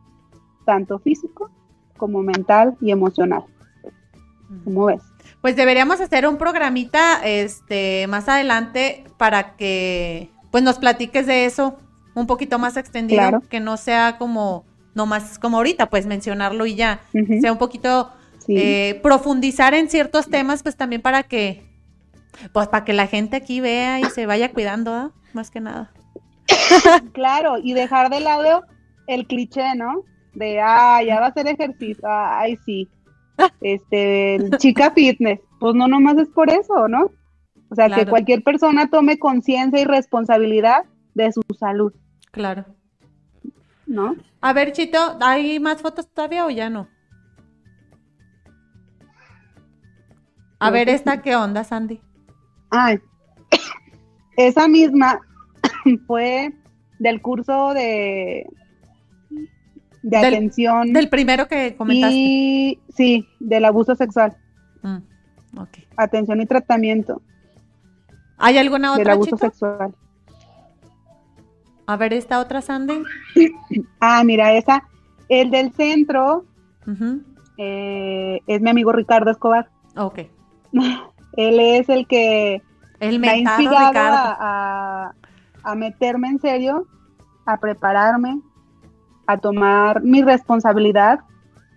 tanto físico como mental y emocional. ¿Cómo ves? Pues deberíamos hacer un programita este más adelante para que pues nos platiques de eso un poquito más extendido, que no sea como más como ahorita, pues mencionarlo y ya, sea un poquito eh, profundizar en ciertos temas, pues también para que pues para que la gente aquí vea y se vaya cuidando, más que nada. claro, y dejar de lado el cliché, ¿no? de, ah, ya va a hacer ejercicio, ay, sí, este, chica fitness, pues no nomás es por eso, ¿no? O sea, que cualquier persona tome conciencia y responsabilidad de su salud. Claro. ¿No? A ver, Chito, ¿hay más fotos todavía o ya no? A ver, ¿esta qué onda, Sandy? Ay, esa misma fue del curso de de atención. Del primero que comentaste. Y, sí, del abuso sexual. Mm, atención y tratamiento. ¿Hay alguna otra? Del abuso sexual. A ver, esta otra, Sandy. ah, mira, esa. El del centro eh, es mi amigo Ricardo Escobar. Ok. Él es el que el me ha inspirado a, a meterme en serio, a prepararme, a tomar mi responsabilidad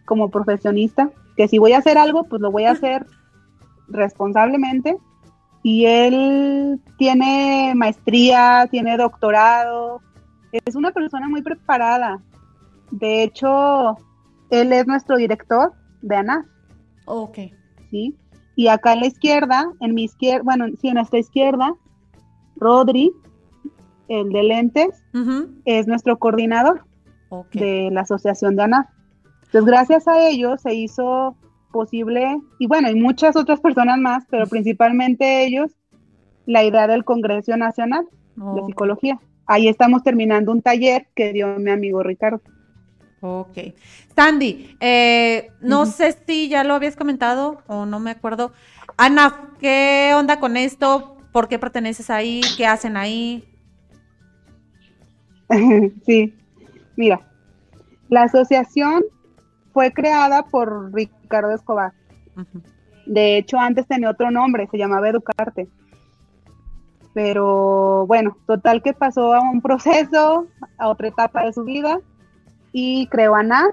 como profesionista, que si voy a hacer algo, pues lo voy a hacer responsablemente. Y él tiene maestría, tiene doctorado, es una persona muy preparada. De hecho, él es nuestro director de ANAF. Ok. Sí. Y acá en la izquierda, en mi izquierda, bueno, sí, en nuestra izquierda, Rodri, el de lentes, es nuestro coordinador de la Asociación de ANAF. Entonces, gracias a ellos se hizo posible, y bueno, y muchas otras personas más, pero principalmente ellos, la idea del Congreso Nacional de Psicología. Ahí estamos terminando un taller que dio mi amigo Ricardo. Ok. Sandy, eh, no sé si ya lo habías comentado o no me acuerdo. ANAF, ¿qué onda con esto? ¿Por qué perteneces ahí? ¿Qué hacen ahí? sí, Mira, la asociación fue creada por Ricardo Escobar. De hecho, antes tenía otro nombre, se llamaba Educarte. Pero bueno, total que pasó a un proceso, a otra etapa de su vida y creó ANAF.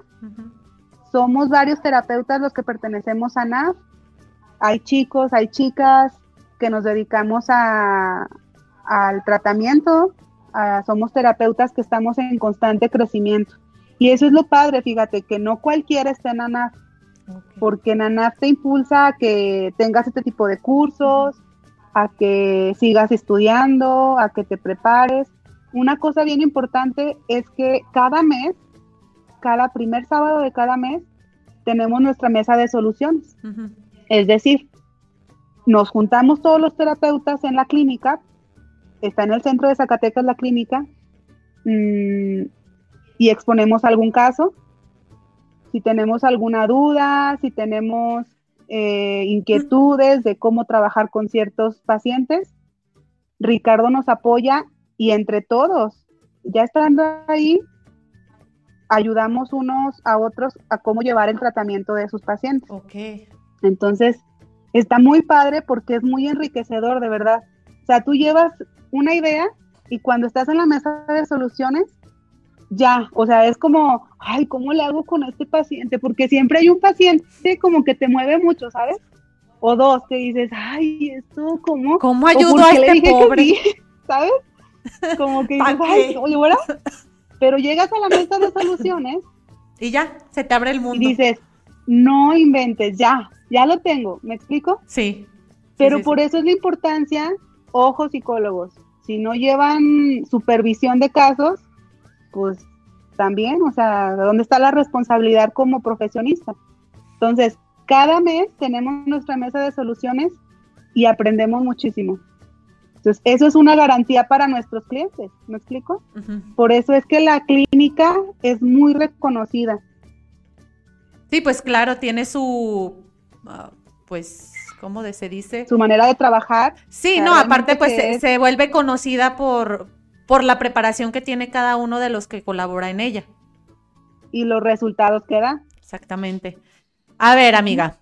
Somos varios terapeutas los que pertenecemos a ANAF. Hay chicos, hay chicas que nos dedicamos a, al tratamiento somos terapeutas que estamos en constante crecimiento. Y eso es lo padre, fíjate, que no cualquiera está en ANAF, porque en ANAF te impulsa a que tengas este tipo de cursos, a que sigas estudiando, a que te prepares. Una cosa bien importante es que cada mes, cada primer sábado de cada mes, tenemos nuestra mesa de soluciones. Es decir, nos juntamos todos los terapeutas en la clínica, está en el centro de Zacatecas la clínica, mm, y exponemos algún caso. Si tenemos alguna duda, si tenemos eh, inquietudes de cómo trabajar con ciertos pacientes, Ricardo nos apoya y entre todos, ya estando ahí, ayudamos unos a otros a cómo llevar el tratamiento de sus pacientes. Ok. Entonces, está muy padre porque es muy enriquecedor, de verdad. O sea, tú llevas una idea y cuando estás en la mesa de soluciones, ya, o sea, es como, ay, ¿cómo le hago con este paciente? Porque siempre hay un paciente como que te mueve mucho, ¿sabes? O dos que dices, ay, esto, ¿cómo? ¿Cómo ayudo a este pobre? ¿Sabes? Como que dices, ay, oye, ¿verdad? Pero llegas a la mesa de soluciones. Y ya, se te abre el mundo. Y dices, no inventes, ya, ya lo tengo, ¿me explico? Sí. Pero por eso es la importancia, ojo psicólogos, si no llevan supervisión de casos, pues también, o sea, ¿dónde está la responsabilidad como profesionista? Entonces, cada mes tenemos nuestra mesa de soluciones y aprendemos muchísimo. Entonces, eso es una garantía para nuestros clientes, ¿me explico? Por eso es que la clínica es muy reconocida. Sí, pues claro, tiene su, ah, pues, ¿cómo se dice? Su manera de trabajar. Sí, no, aparte pues se, vuelve conocida por, por la preparación que tiene cada uno de los que colabora en ella. Y los resultados que da. Exactamente. A ver, amiga,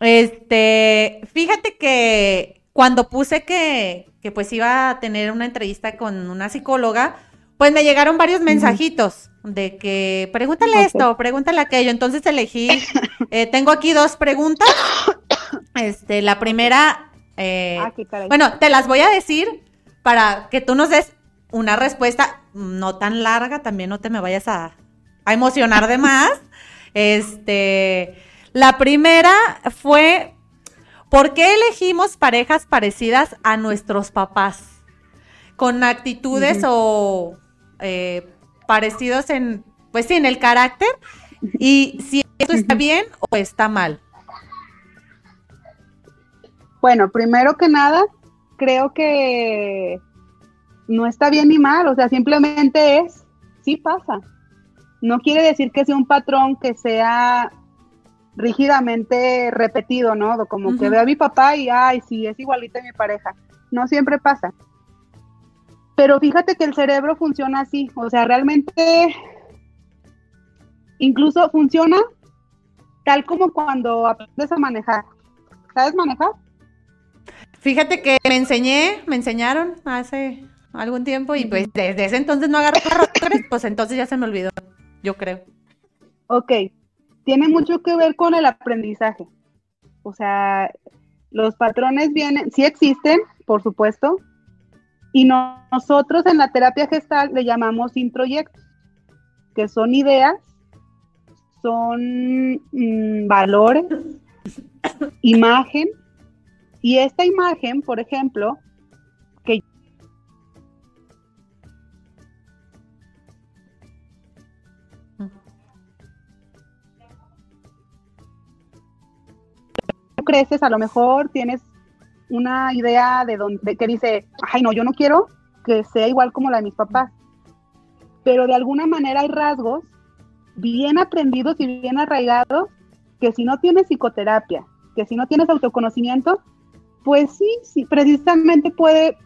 este, fíjate que cuando puse que, que pues iba a tener una entrevista con una psicóloga, pues me llegaron varios mensajitos de que pregúntale esto, pregúntale aquello. Entonces elegí, eh, tengo aquí dos preguntas. Este, la primera, eh, ah, bueno, te las voy a decir para que tú nos des una respuesta no tan larga, también no te me vayas a, a emocionar de más. Este, la primera fue, ¿por qué elegimos parejas parecidas a nuestros papás? Con actitudes o eh, parecidos en, pues sí, en el carácter y si esto está bien o está mal. Bueno, primero que nada, creo que no está bien ni mal, o sea, simplemente es, sí pasa. No quiere decir que sea un patrón que sea rígidamente repetido, ¿no? Como que veo a mi papá y, ay, sí, es igualito a mi pareja. No siempre pasa. Pero fíjate que el cerebro funciona así, o sea, realmente incluso funciona tal como cuando aprendes a manejar. ¿Sabes manejar? Fíjate que me enseñé, me enseñaron hace algún tiempo y pues desde ese entonces no agarré rotores, pues entonces ya se me olvidó, yo creo. Ok, tiene mucho que ver con el aprendizaje. O sea, los patrones vienen, sí existen, por supuesto, y nosotros en la terapia gestal le llamamos introyectos, que son ideas, son mm, valores, imagen, y esta imagen, por ejemplo, creces, a lo mejor tienes una idea de donde que dice, ay no, yo no quiero que sea igual como la de mis papás. Pero de alguna manera hay rasgos bien aprendidos y bien arraigados que si no tienes psicoterapia, que si no tienes autoconocimiento, pues sí, sí, precisamente puede,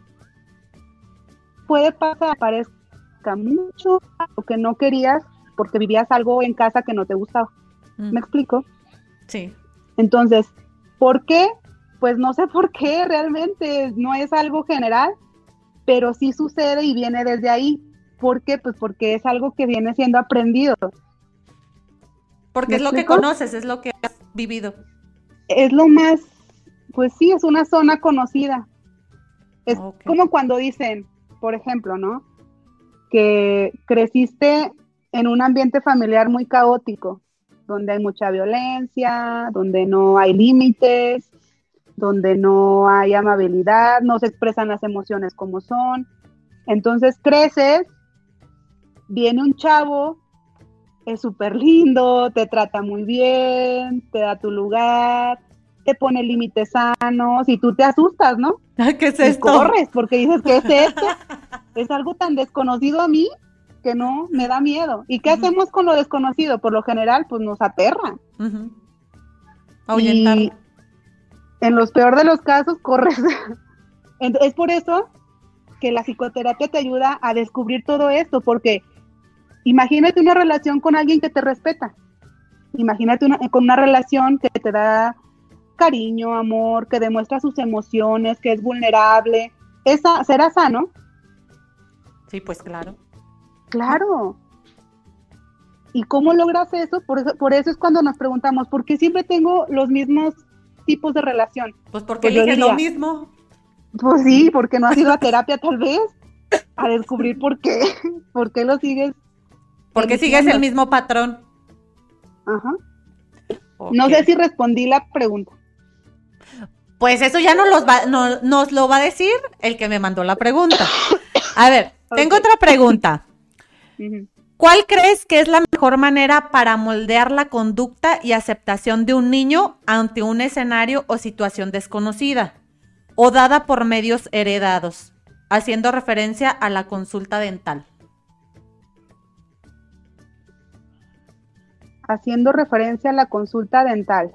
puede pasar, parezca mucho o que no querías porque vivías algo en casa que no te gustaba. Mm. ¿Me explico? Sí. Entonces, ¿por qué? pues no sé por qué realmente, no es algo general, pero sí sucede y viene desde ahí. ¿Por qué? Pues porque es algo que viene siendo aprendido. Porque es lo que conoces, es lo que has vivido. Es lo más, pues sí, es una zona conocida. Es como cuando dicen, por ejemplo, ¿no? Que creciste en un ambiente familiar muy caótico, donde hay mucha violencia, donde no hay límites, donde no hay amabilidad, no se expresan las emociones como son. Entonces creces, viene un chavo, es súper lindo, te trata muy bien, te da tu lugar, te pone límites sanos y tú te asustas, ¿no? ¿Qué es esto? corres porque dices, ¿qué es esto? es algo tan desconocido a mí que no, me da miedo. ¿Y qué hacemos con lo desconocido? Por lo general, pues nos aterra. Y en los peor de los casos, corres. es por eso que la psicoterapia te ayuda a descubrir todo esto, porque imagínate una relación con alguien que te respeta. Imagínate una, con una relación que te da cariño, amor, que demuestra sus emociones, que es vulnerable. Esa será sano. Sí, pues claro. Claro. ¿Y cómo logras eso? Por eso, por eso es cuando nos preguntamos, ¿por qué siempre tengo los mismos tipos de relación? Pues porque pues eliges lo mismo. Pues sí, porque no has ido a terapia tal vez a descubrir por qué, por qué lo sigues. Porque sigues el mismo patrón. Ajá. No sé si respondí la pregunta. Pues eso ya nos, los va, nos lo va a decir el que me mandó la pregunta. A ver, tengo otra pregunta. ¿Cuál crees que es la mejor manera para moldear la conducta y aceptación de un niño ante un escenario o situación desconocida o dada por medios heredados, haciendo referencia a la consulta dental? Haciendo referencia a la consulta dental.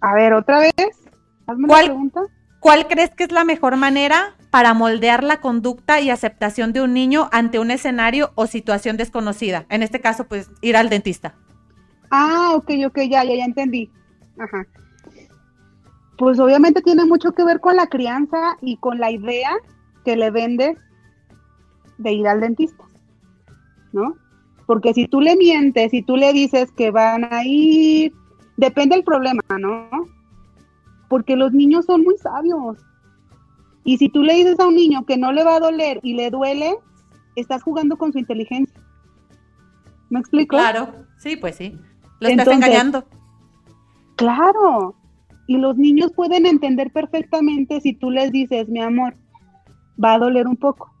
A ver, otra vez. Hazme ¿Cuál, pregunta. ¿Cuál crees que es la mejor manera para moldear la conducta y aceptación de un niño ante un escenario o situación desconocida. En este caso, pues ir al dentista. Ah, ok, ok, ya, ya, ya entendí. Ajá. Pues obviamente tiene mucho que ver con la crianza y con la idea que le vendes de ir al dentista, ¿no? Porque si tú le mientes, si tú le dices que van a ir, depende del problema, ¿no? Porque los niños son muy sabios y si tú le dices a un niño que no le va a doler y le duele, estás jugando con su inteligencia. ¿Me explico? Claro, sí, pues sí. Lo estás engañando. Claro. Y los niños pueden entender perfectamente si tú les dices, mi amor, va a doler un poco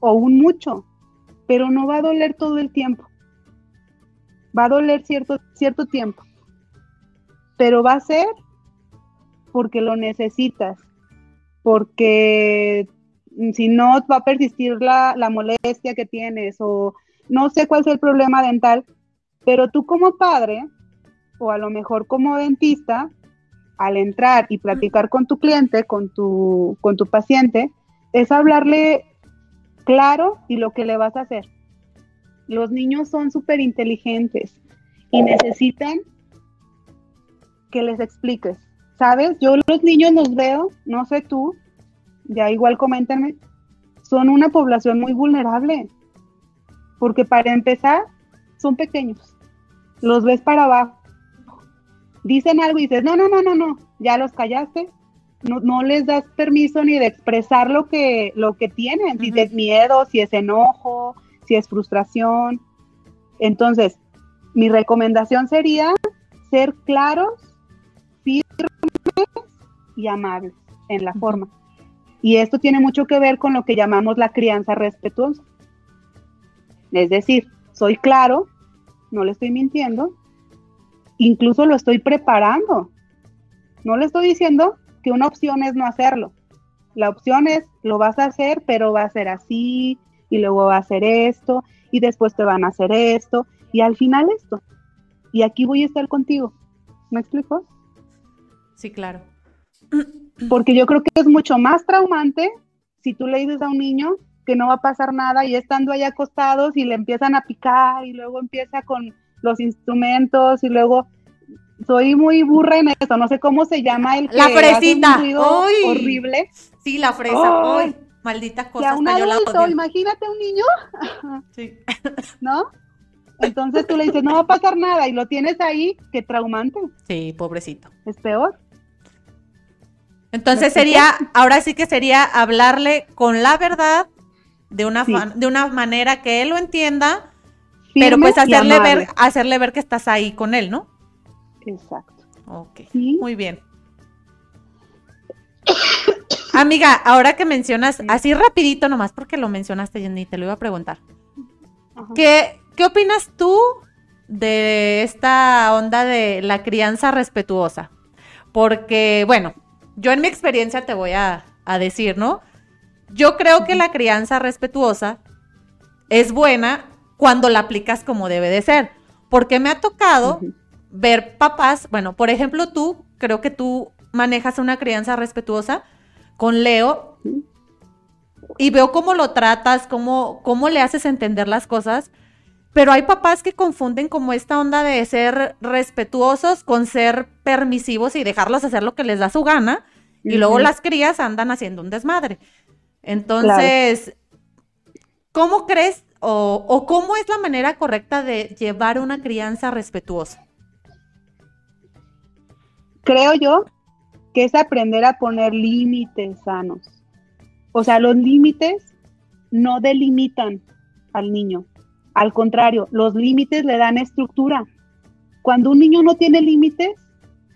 o un mucho, pero no va a doler todo el tiempo. Va a doler cierto, cierto tiempo. Pero va a ser porque lo necesitas porque si no va a persistir la, molestia que tienes o no sé cuál es el problema dental, pero tú como padre o a lo mejor como dentista, al entrar y platicar con tu cliente, con tu, con tu paciente, es hablarle claro y lo que le vas a hacer. Los niños son súper inteligentes y necesitan que les expliques. ¿Sabes? Yo los niños los veo, no sé tú, ya igual coméntenme, son una población muy vulnerable, porque para empezar, son pequeños, los ves para abajo, dicen algo y dices, no, no, no, no, no, ya los callaste, no, no les das permiso ni de expresar lo que, lo que tienen, si es miedo, si es enojo, si es frustración. Entonces, mi recomendación sería ser claros, y amables en la forma. Y esto tiene mucho que ver con lo que llamamos la crianza respetuosa. Es decir, soy claro, no le estoy mintiendo, incluso lo estoy preparando. No le estoy diciendo que una opción es no hacerlo. La opción es, lo vas a hacer, pero va a ser así, y luego va a hacer esto, y después te van a hacer esto, y al final esto. Y aquí voy a estar contigo. ¿Me explico? Sí, claro. Porque yo creo que es mucho más traumante si tú le dices a un niño que no va a pasar nada y estando ahí acostados y le empiezan a picar y luego empieza con los instrumentos y luego soy muy burra en eso, no sé cómo se llama el que la fresita, horrible. Sí, la fresa, ¡Ay! maldita cosa. a un adulto, imagínate un niño, sí. ¿no? Entonces tú le dices, no va a pasar nada y lo tienes ahí, qué traumante. Sí, pobrecito. Es peor. Entonces sería, ahora sí que sería hablarle con la verdad de una, de una manera que él lo entienda, pero pues hacerle ver, hacerle ver que estás ahí con él, ¿no? Exacto. Ok, muy bien. Amiga, ahora que mencionas, así rapidito nomás porque lo mencionaste, Jenny, te lo iba a preguntar. ¿Qué, ¿Qué opinas tú de esta onda de la crianza respetuosa? Porque, bueno, yo en mi experiencia te voy a, decir, ¿no? Yo creo que la crianza respetuosa es buena cuando la aplicas como debe de ser. Porque me ha tocado ver papás, bueno, por ejemplo, tú, creo que tú manejas una crianza respetuosa con Leo y veo cómo lo tratas, cómo, cómo le haces entender las cosas. Pero hay papás que confunden como esta onda de ser respetuosos con ser permisivos y dejarlos hacer lo que les da su gana. Y luego las crías andan haciendo un desmadre. Entonces, ¿cómo crees o, o, cómo es la manera correcta de llevar una crianza respetuosa? Creo yo que es aprender a poner límites sanos. O sea, los límites no delimitan al niño. Al contrario, los límites le dan estructura. Cuando un niño no tiene límites,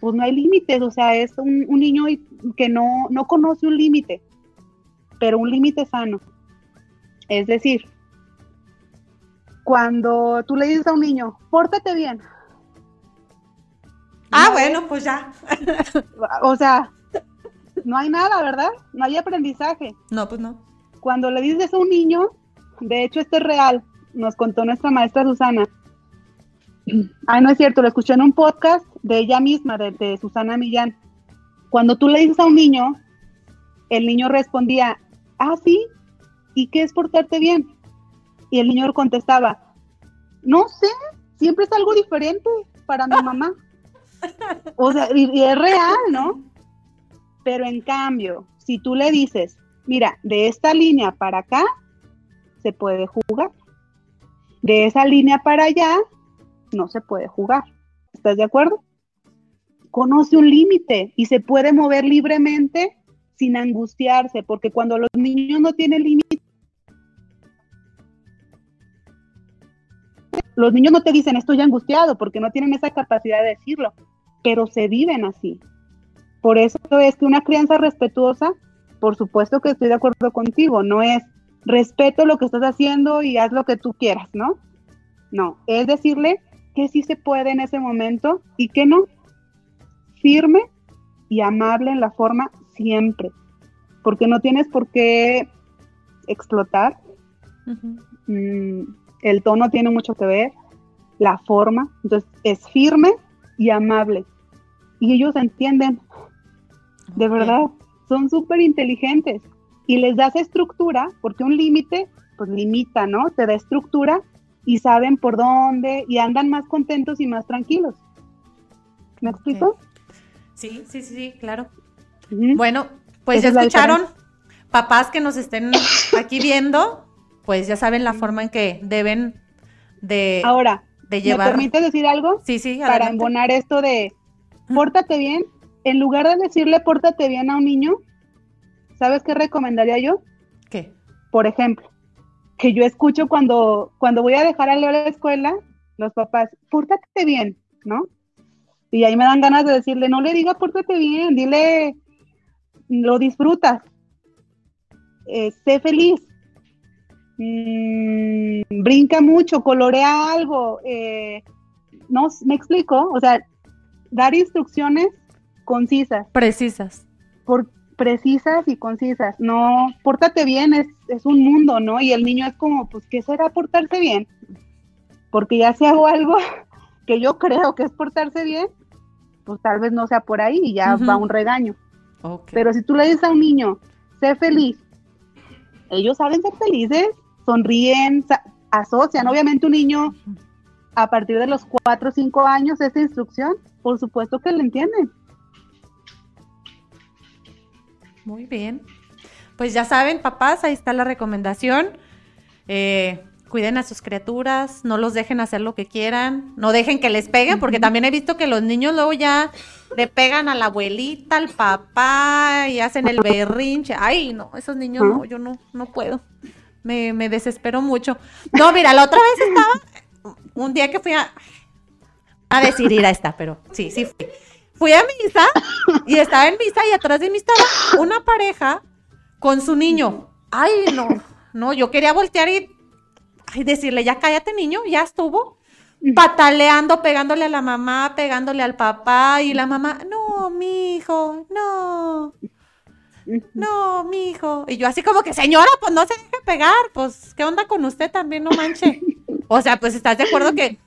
pues no hay límites. O sea, es un, niño que no, no conoce un límite, pero un límite sano. Es decir, cuando tú le dices a un niño, pórtate bien, Ah, bueno, pues ya. o sea, no hay nada, ¿verdad? No hay aprendizaje. No, pues no. Cuando le dices a un niño, de hecho esto es real, nos contó nuestra maestra Susana. Ay, no es cierto, lo escuché en un podcast de ella misma, de, de Susana Millán. Cuando tú le dices a un niño, el niño respondía, ah, sí, ¿y qué es portarte bien? Y el niño contestaba, no sé, siempre es algo diferente para mi mamá. O sea, y, es real, ¿no? Pero en cambio, si tú le dices, mira, de esta línea para acá se puede jugar. De esa línea para allá no se puede jugar. ¿Estás de acuerdo? Conoce un límite y se puede mover libremente sin angustiarse, porque cuando los niños no tienen límite, los niños no te dicen estoy angustiado porque no tienen esa capacidad de decirlo pero se viven así. Por eso es que una crianza respetuosa, por supuesto que estoy de acuerdo contigo, no es respeto lo que estás haciendo y haz lo que tú quieras, ¿no? No, es decirle que sí se puede en ese momento y que no. Firme y amable en la forma siempre, porque no tienes por qué explotar. Mm, el tono tiene mucho que ver, la forma, entonces es firme y amable. Y ellos entienden, de verdad, son súper inteligentes. Y les das estructura, porque un límite, pues limita, ¿no? Te da estructura y saben por dónde y andan más contentos y más tranquilos. ¿Me explico? Sí, sí, sí, claro. Bueno, pues ya escucharon, papás que nos estén aquí viendo, pues ya saben la forma en que deben de... Ahora, ¿Me permite decir algo? Sí, sí. Para embonar esto de pórtate bien, en lugar de decirle pórtate bien a un niño, ¿sabes qué recomendaría yo? ¿Qué? Por ejemplo, que yo escucho cuando, cuando voy a dejar a Leo a la escuela, los papás, pórtate bien, ¿no? Y ahí me dan ganas de decirle, no le diga pórtate bien, dile, lo disfrutas, eh, sé feliz, Mm, brinca mucho, colorea algo, eh, no, me explico, o sea, dar instrucciones concisas. Precisas. Por, precisas y concisas, no, pórtate bien, es, es un mundo, ¿no? Y el niño es como, pues, ¿qué será portarse bien? Porque ya si hago algo que yo creo que es portarse bien, pues tal vez no sea por ahí y ya va un regaño. Pero si tú le dices a un niño, sé feliz, ellos saben ser felices sonríen, asocian. Obviamente un niño a partir de los 4 o 5 años esa instrucción, por supuesto que le entienden. Muy bien. Pues ya saben, papás, ahí está la recomendación. Eh, cuiden a sus criaturas, no los dejen hacer lo que quieran, no dejen que les peguen, porque también he visto que los niños luego ya le pegan a la abuelita, al papá y hacen el berrinche. Ay, no, esos niños no, yo no, no puedo me, me desesperó mucho. No, mira, la otra vez estaba, un día que fui a, a decir ir a esta, pero sí, sí fui. Fui a misa y estaba en misa y atrás de mí estaba una pareja con su niño. Ay, no, no, yo quería voltear y decirle, ya cállate niño, ya estuvo. Pataleando, pegándole a la mamá, pegándole al papá y la mamá, no, mi hijo, no. No, mi hijo. Y yo así como que, señora, pues no se deje pegar, pues, ¿qué onda con usted también? No manche. O sea, pues estás de acuerdo que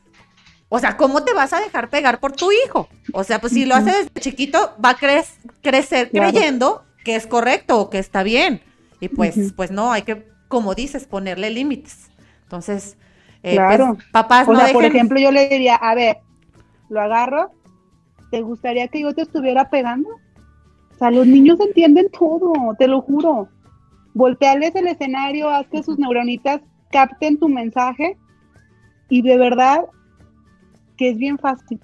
o sea, ¿cómo te vas a dejar pegar por tu hijo? O sea, pues si lo hace desde chiquito, va a crecer creyendo que es correcto o que está bien. Y pues, pues no, hay que, como dices, ponerle límites. Entonces, eh, pues, claro. papás o sea, por ejemplo, yo le diría, a ver, lo agarro, ¿te gustaría que yo te estuviera pegando? O sea, los niños entienden todo, te lo juro. Voltearles el escenario, haz que sus neuronitas capten tu mensaje y de verdad que es bien fácil.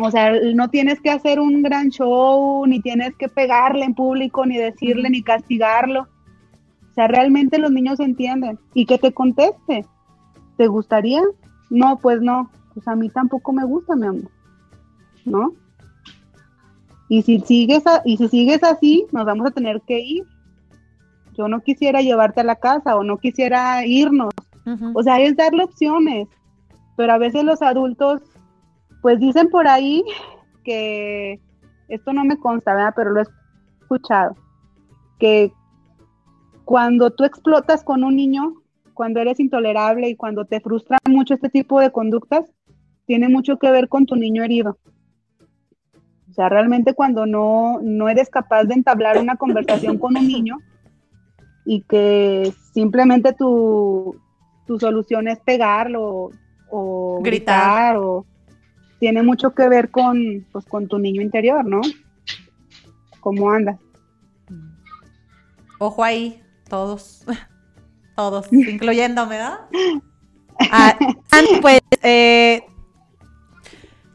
O sea, no tienes que hacer un gran show, ni tienes que pegarle en público, ni decirle, ni castigarlo. O sea, realmente los niños entienden. Y que te conteste. ¿Te gustaría? No, pues no. Pues a mí tampoco me gusta, mi amor. ¿No? Y si sigues, y si sigues así, nos vamos a tener que ir. Yo no quisiera llevarte a la casa o no quisiera irnos. O sea, es darle opciones pero a veces los adultos, pues dicen por ahí que, esto no me consta, ¿verdad? Pero lo he escuchado, que cuando tú explotas con un niño, cuando eres intolerable y cuando te frustra mucho este tipo de conductas, tiene mucho que ver con tu niño herido. O sea, realmente cuando no, no eres capaz de entablar una conversación con un niño y que simplemente tu, tu solución es pegarlo, o gritar. o tiene mucho que ver con, pues, con tu niño interior, ¿no? ¿Cómo andas? Ojo ahí, todos, todos, incluyéndome, ¿verdad? Ah, pues eh,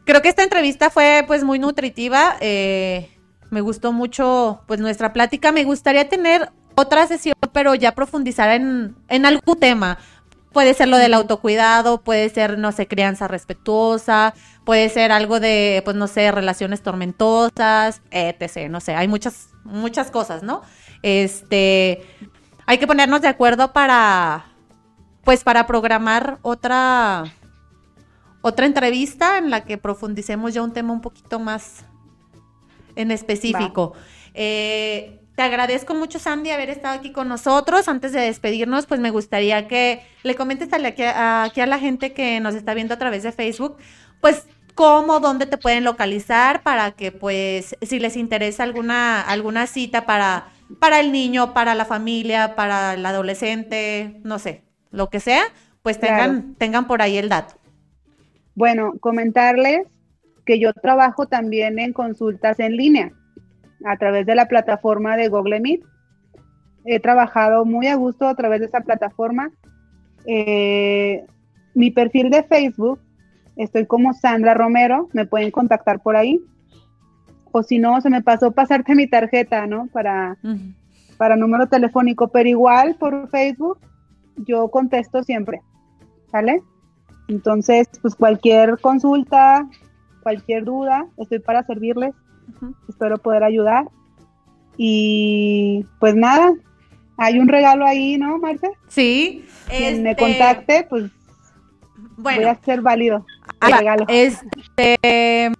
creo que esta entrevista fue pues muy nutritiva. Eh, me gustó mucho pues nuestra plática. Me gustaría tener otra sesión, pero ya profundizar en, en algún tema. Puede ser lo del autocuidado, puede ser, no sé, crianza respetuosa, puede ser algo de, pues, no sé, relaciones tormentosas, etc. No sé, hay muchas, muchas cosas, ¿no? Este, hay que ponernos de acuerdo para, pues, para programar otra, otra entrevista en la que profundicemos ya un tema un poquito más en específico. Eh, te agradezco mucho, Sandy, haber estado aquí con nosotros. Antes de despedirnos, pues me gustaría que le comentes aquí a, aquí a la gente que nos está viendo a través de Facebook, pues cómo, dónde te pueden localizar para que, pues, si les interesa alguna, alguna cita para, para el niño, para la familia, para el adolescente, no sé, lo que sea, pues tengan, tengan por ahí el dato. Bueno, comentarles que yo trabajo también en consultas en línea a través de la plataforma de Google Meet. He trabajado muy a gusto a través de esa plataforma. Eh, mi perfil de Facebook, estoy como Sandra Romero, me pueden contactar por ahí. O si no, se me pasó pasarte mi tarjeta, ¿no? Para, para número telefónico, pero igual por Facebook yo contesto siempre, ¿sale? Entonces, pues cualquier consulta, cualquier duda, estoy para servirles. Espero poder ayudar. Y pues nada, hay un regalo ahí, ¿no, Marce? Sí. Quien me este, contacte, pues bueno, voy a ser válido el regalo. Este,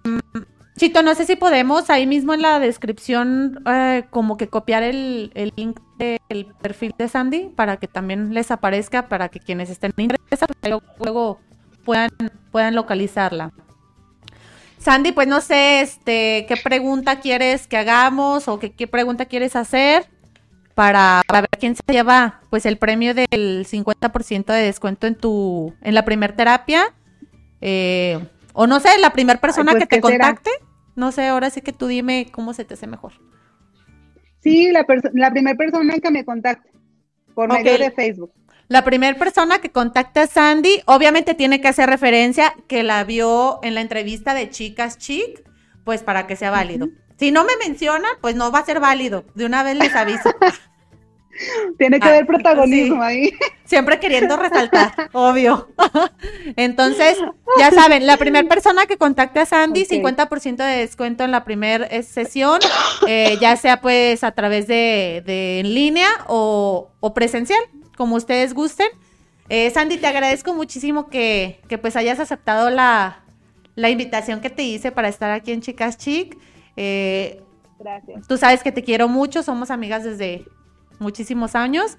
Chito, no sé si podemos ahí mismo en la descripción eh, como que copiar el, link del perfil de Sandy para que también les aparezca, para que quienes estén interesados luego puedan, puedan localizarla. Sandy, pues no sé, este, qué pregunta quieres que hagamos o qué, qué pregunta quieres hacer para, ver quién se lleva, pues el premio del 50% de descuento en tu, en la primer terapia, eh, o no sé, la primera persona pues, que te contacte, no sé, ahora sí que tú dime cómo se te hace mejor. Sí, la, la primera persona que me contacte por medio de Facebook. La primera persona que contacta a Sandy, obviamente tiene que hacer referencia que la vio en la entrevista de Chicas Chic, pues para que sea válido. Si no me menciona, pues no va a ser válido. De una vez les aviso. Tiene que Ah, haber protagonismo ahí. Siempre queriendo resaltar, obvio. Entonces, ya saben, la primera persona que contacte a Sandy, Ok. 50% de descuento en la primera sesión, eh, ya sea pues a través de, de en línea o, o presencial, como ustedes gusten. Eh, Sandy, te agradezco muchísimo que, que pues hayas aceptado la, la invitación que te hice para estar aquí en Chicas Chic. Eh, Gracias. Tú sabes que te quiero mucho, somos amigas desde muchísimos años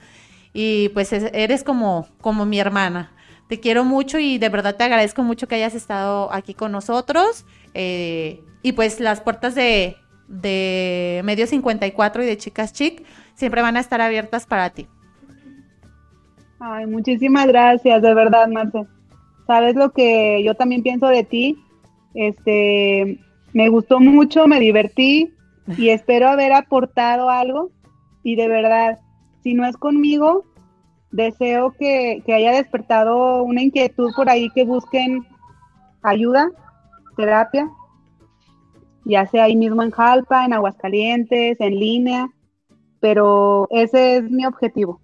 y pues es- eres como, como mi hermana. Te quiero mucho y de verdad te agradezco mucho que hayas estado aquí con nosotros. eh, y pues las puertas de, de Medio 54 y de Chicas Chic siempre van a estar abiertas para ti. Ay, muchísimas gracias, de verdad, Marce. Sabes lo que yo también pienso de ti. Este, me gustó mucho, me divertí y espero haber aportado algo. Y de verdad, si no es conmigo, deseo que, que haya despertado una inquietud por ahí que busquen ayuda, terapia, ya sea ahí mismo en Jalpa, en Aguascalientes, en línea, pero ese es mi objetivo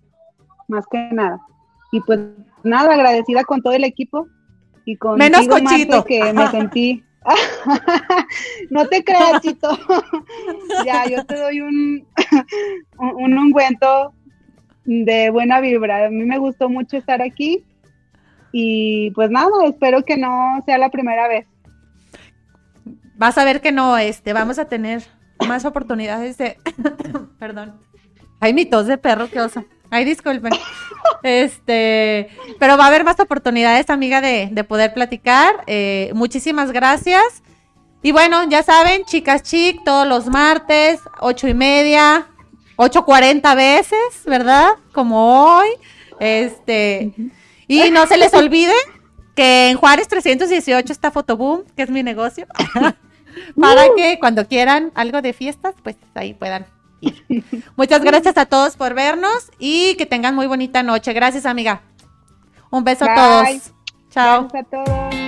más que nada. Y pues nada, agradecida con todo el equipo y con Menos con Chito. que me sentí. no te creas, Chito. ya, yo te doy un, un, un ungüento de buena vibra. A mí me gustó mucho estar aquí y pues nada, espero que no sea la primera vez. Vas a ver que no, este, vamos a tener más oportunidades de, perdón. Ay, mi tos de perro, qué oso. Ay, disculpen. Este, pero va a haber más oportunidades, amiga, de, de poder platicar. Eh, muchísimas gracias. Y bueno, ya saben, chicas chic, todos los martes, ocho y media, ocho cuarenta veces, ¿verdad? Como hoy. Este, y no se les olvide que en Juárez 318 está Fotoboom, que es mi negocio. Para que cuando quieran algo de fiestas, pues ahí puedan ir. Muchas gracias a todos por vernos y que tengan muy bonita noche. Gracias, amiga. Un beso a todos. Chao. Gracias a todos.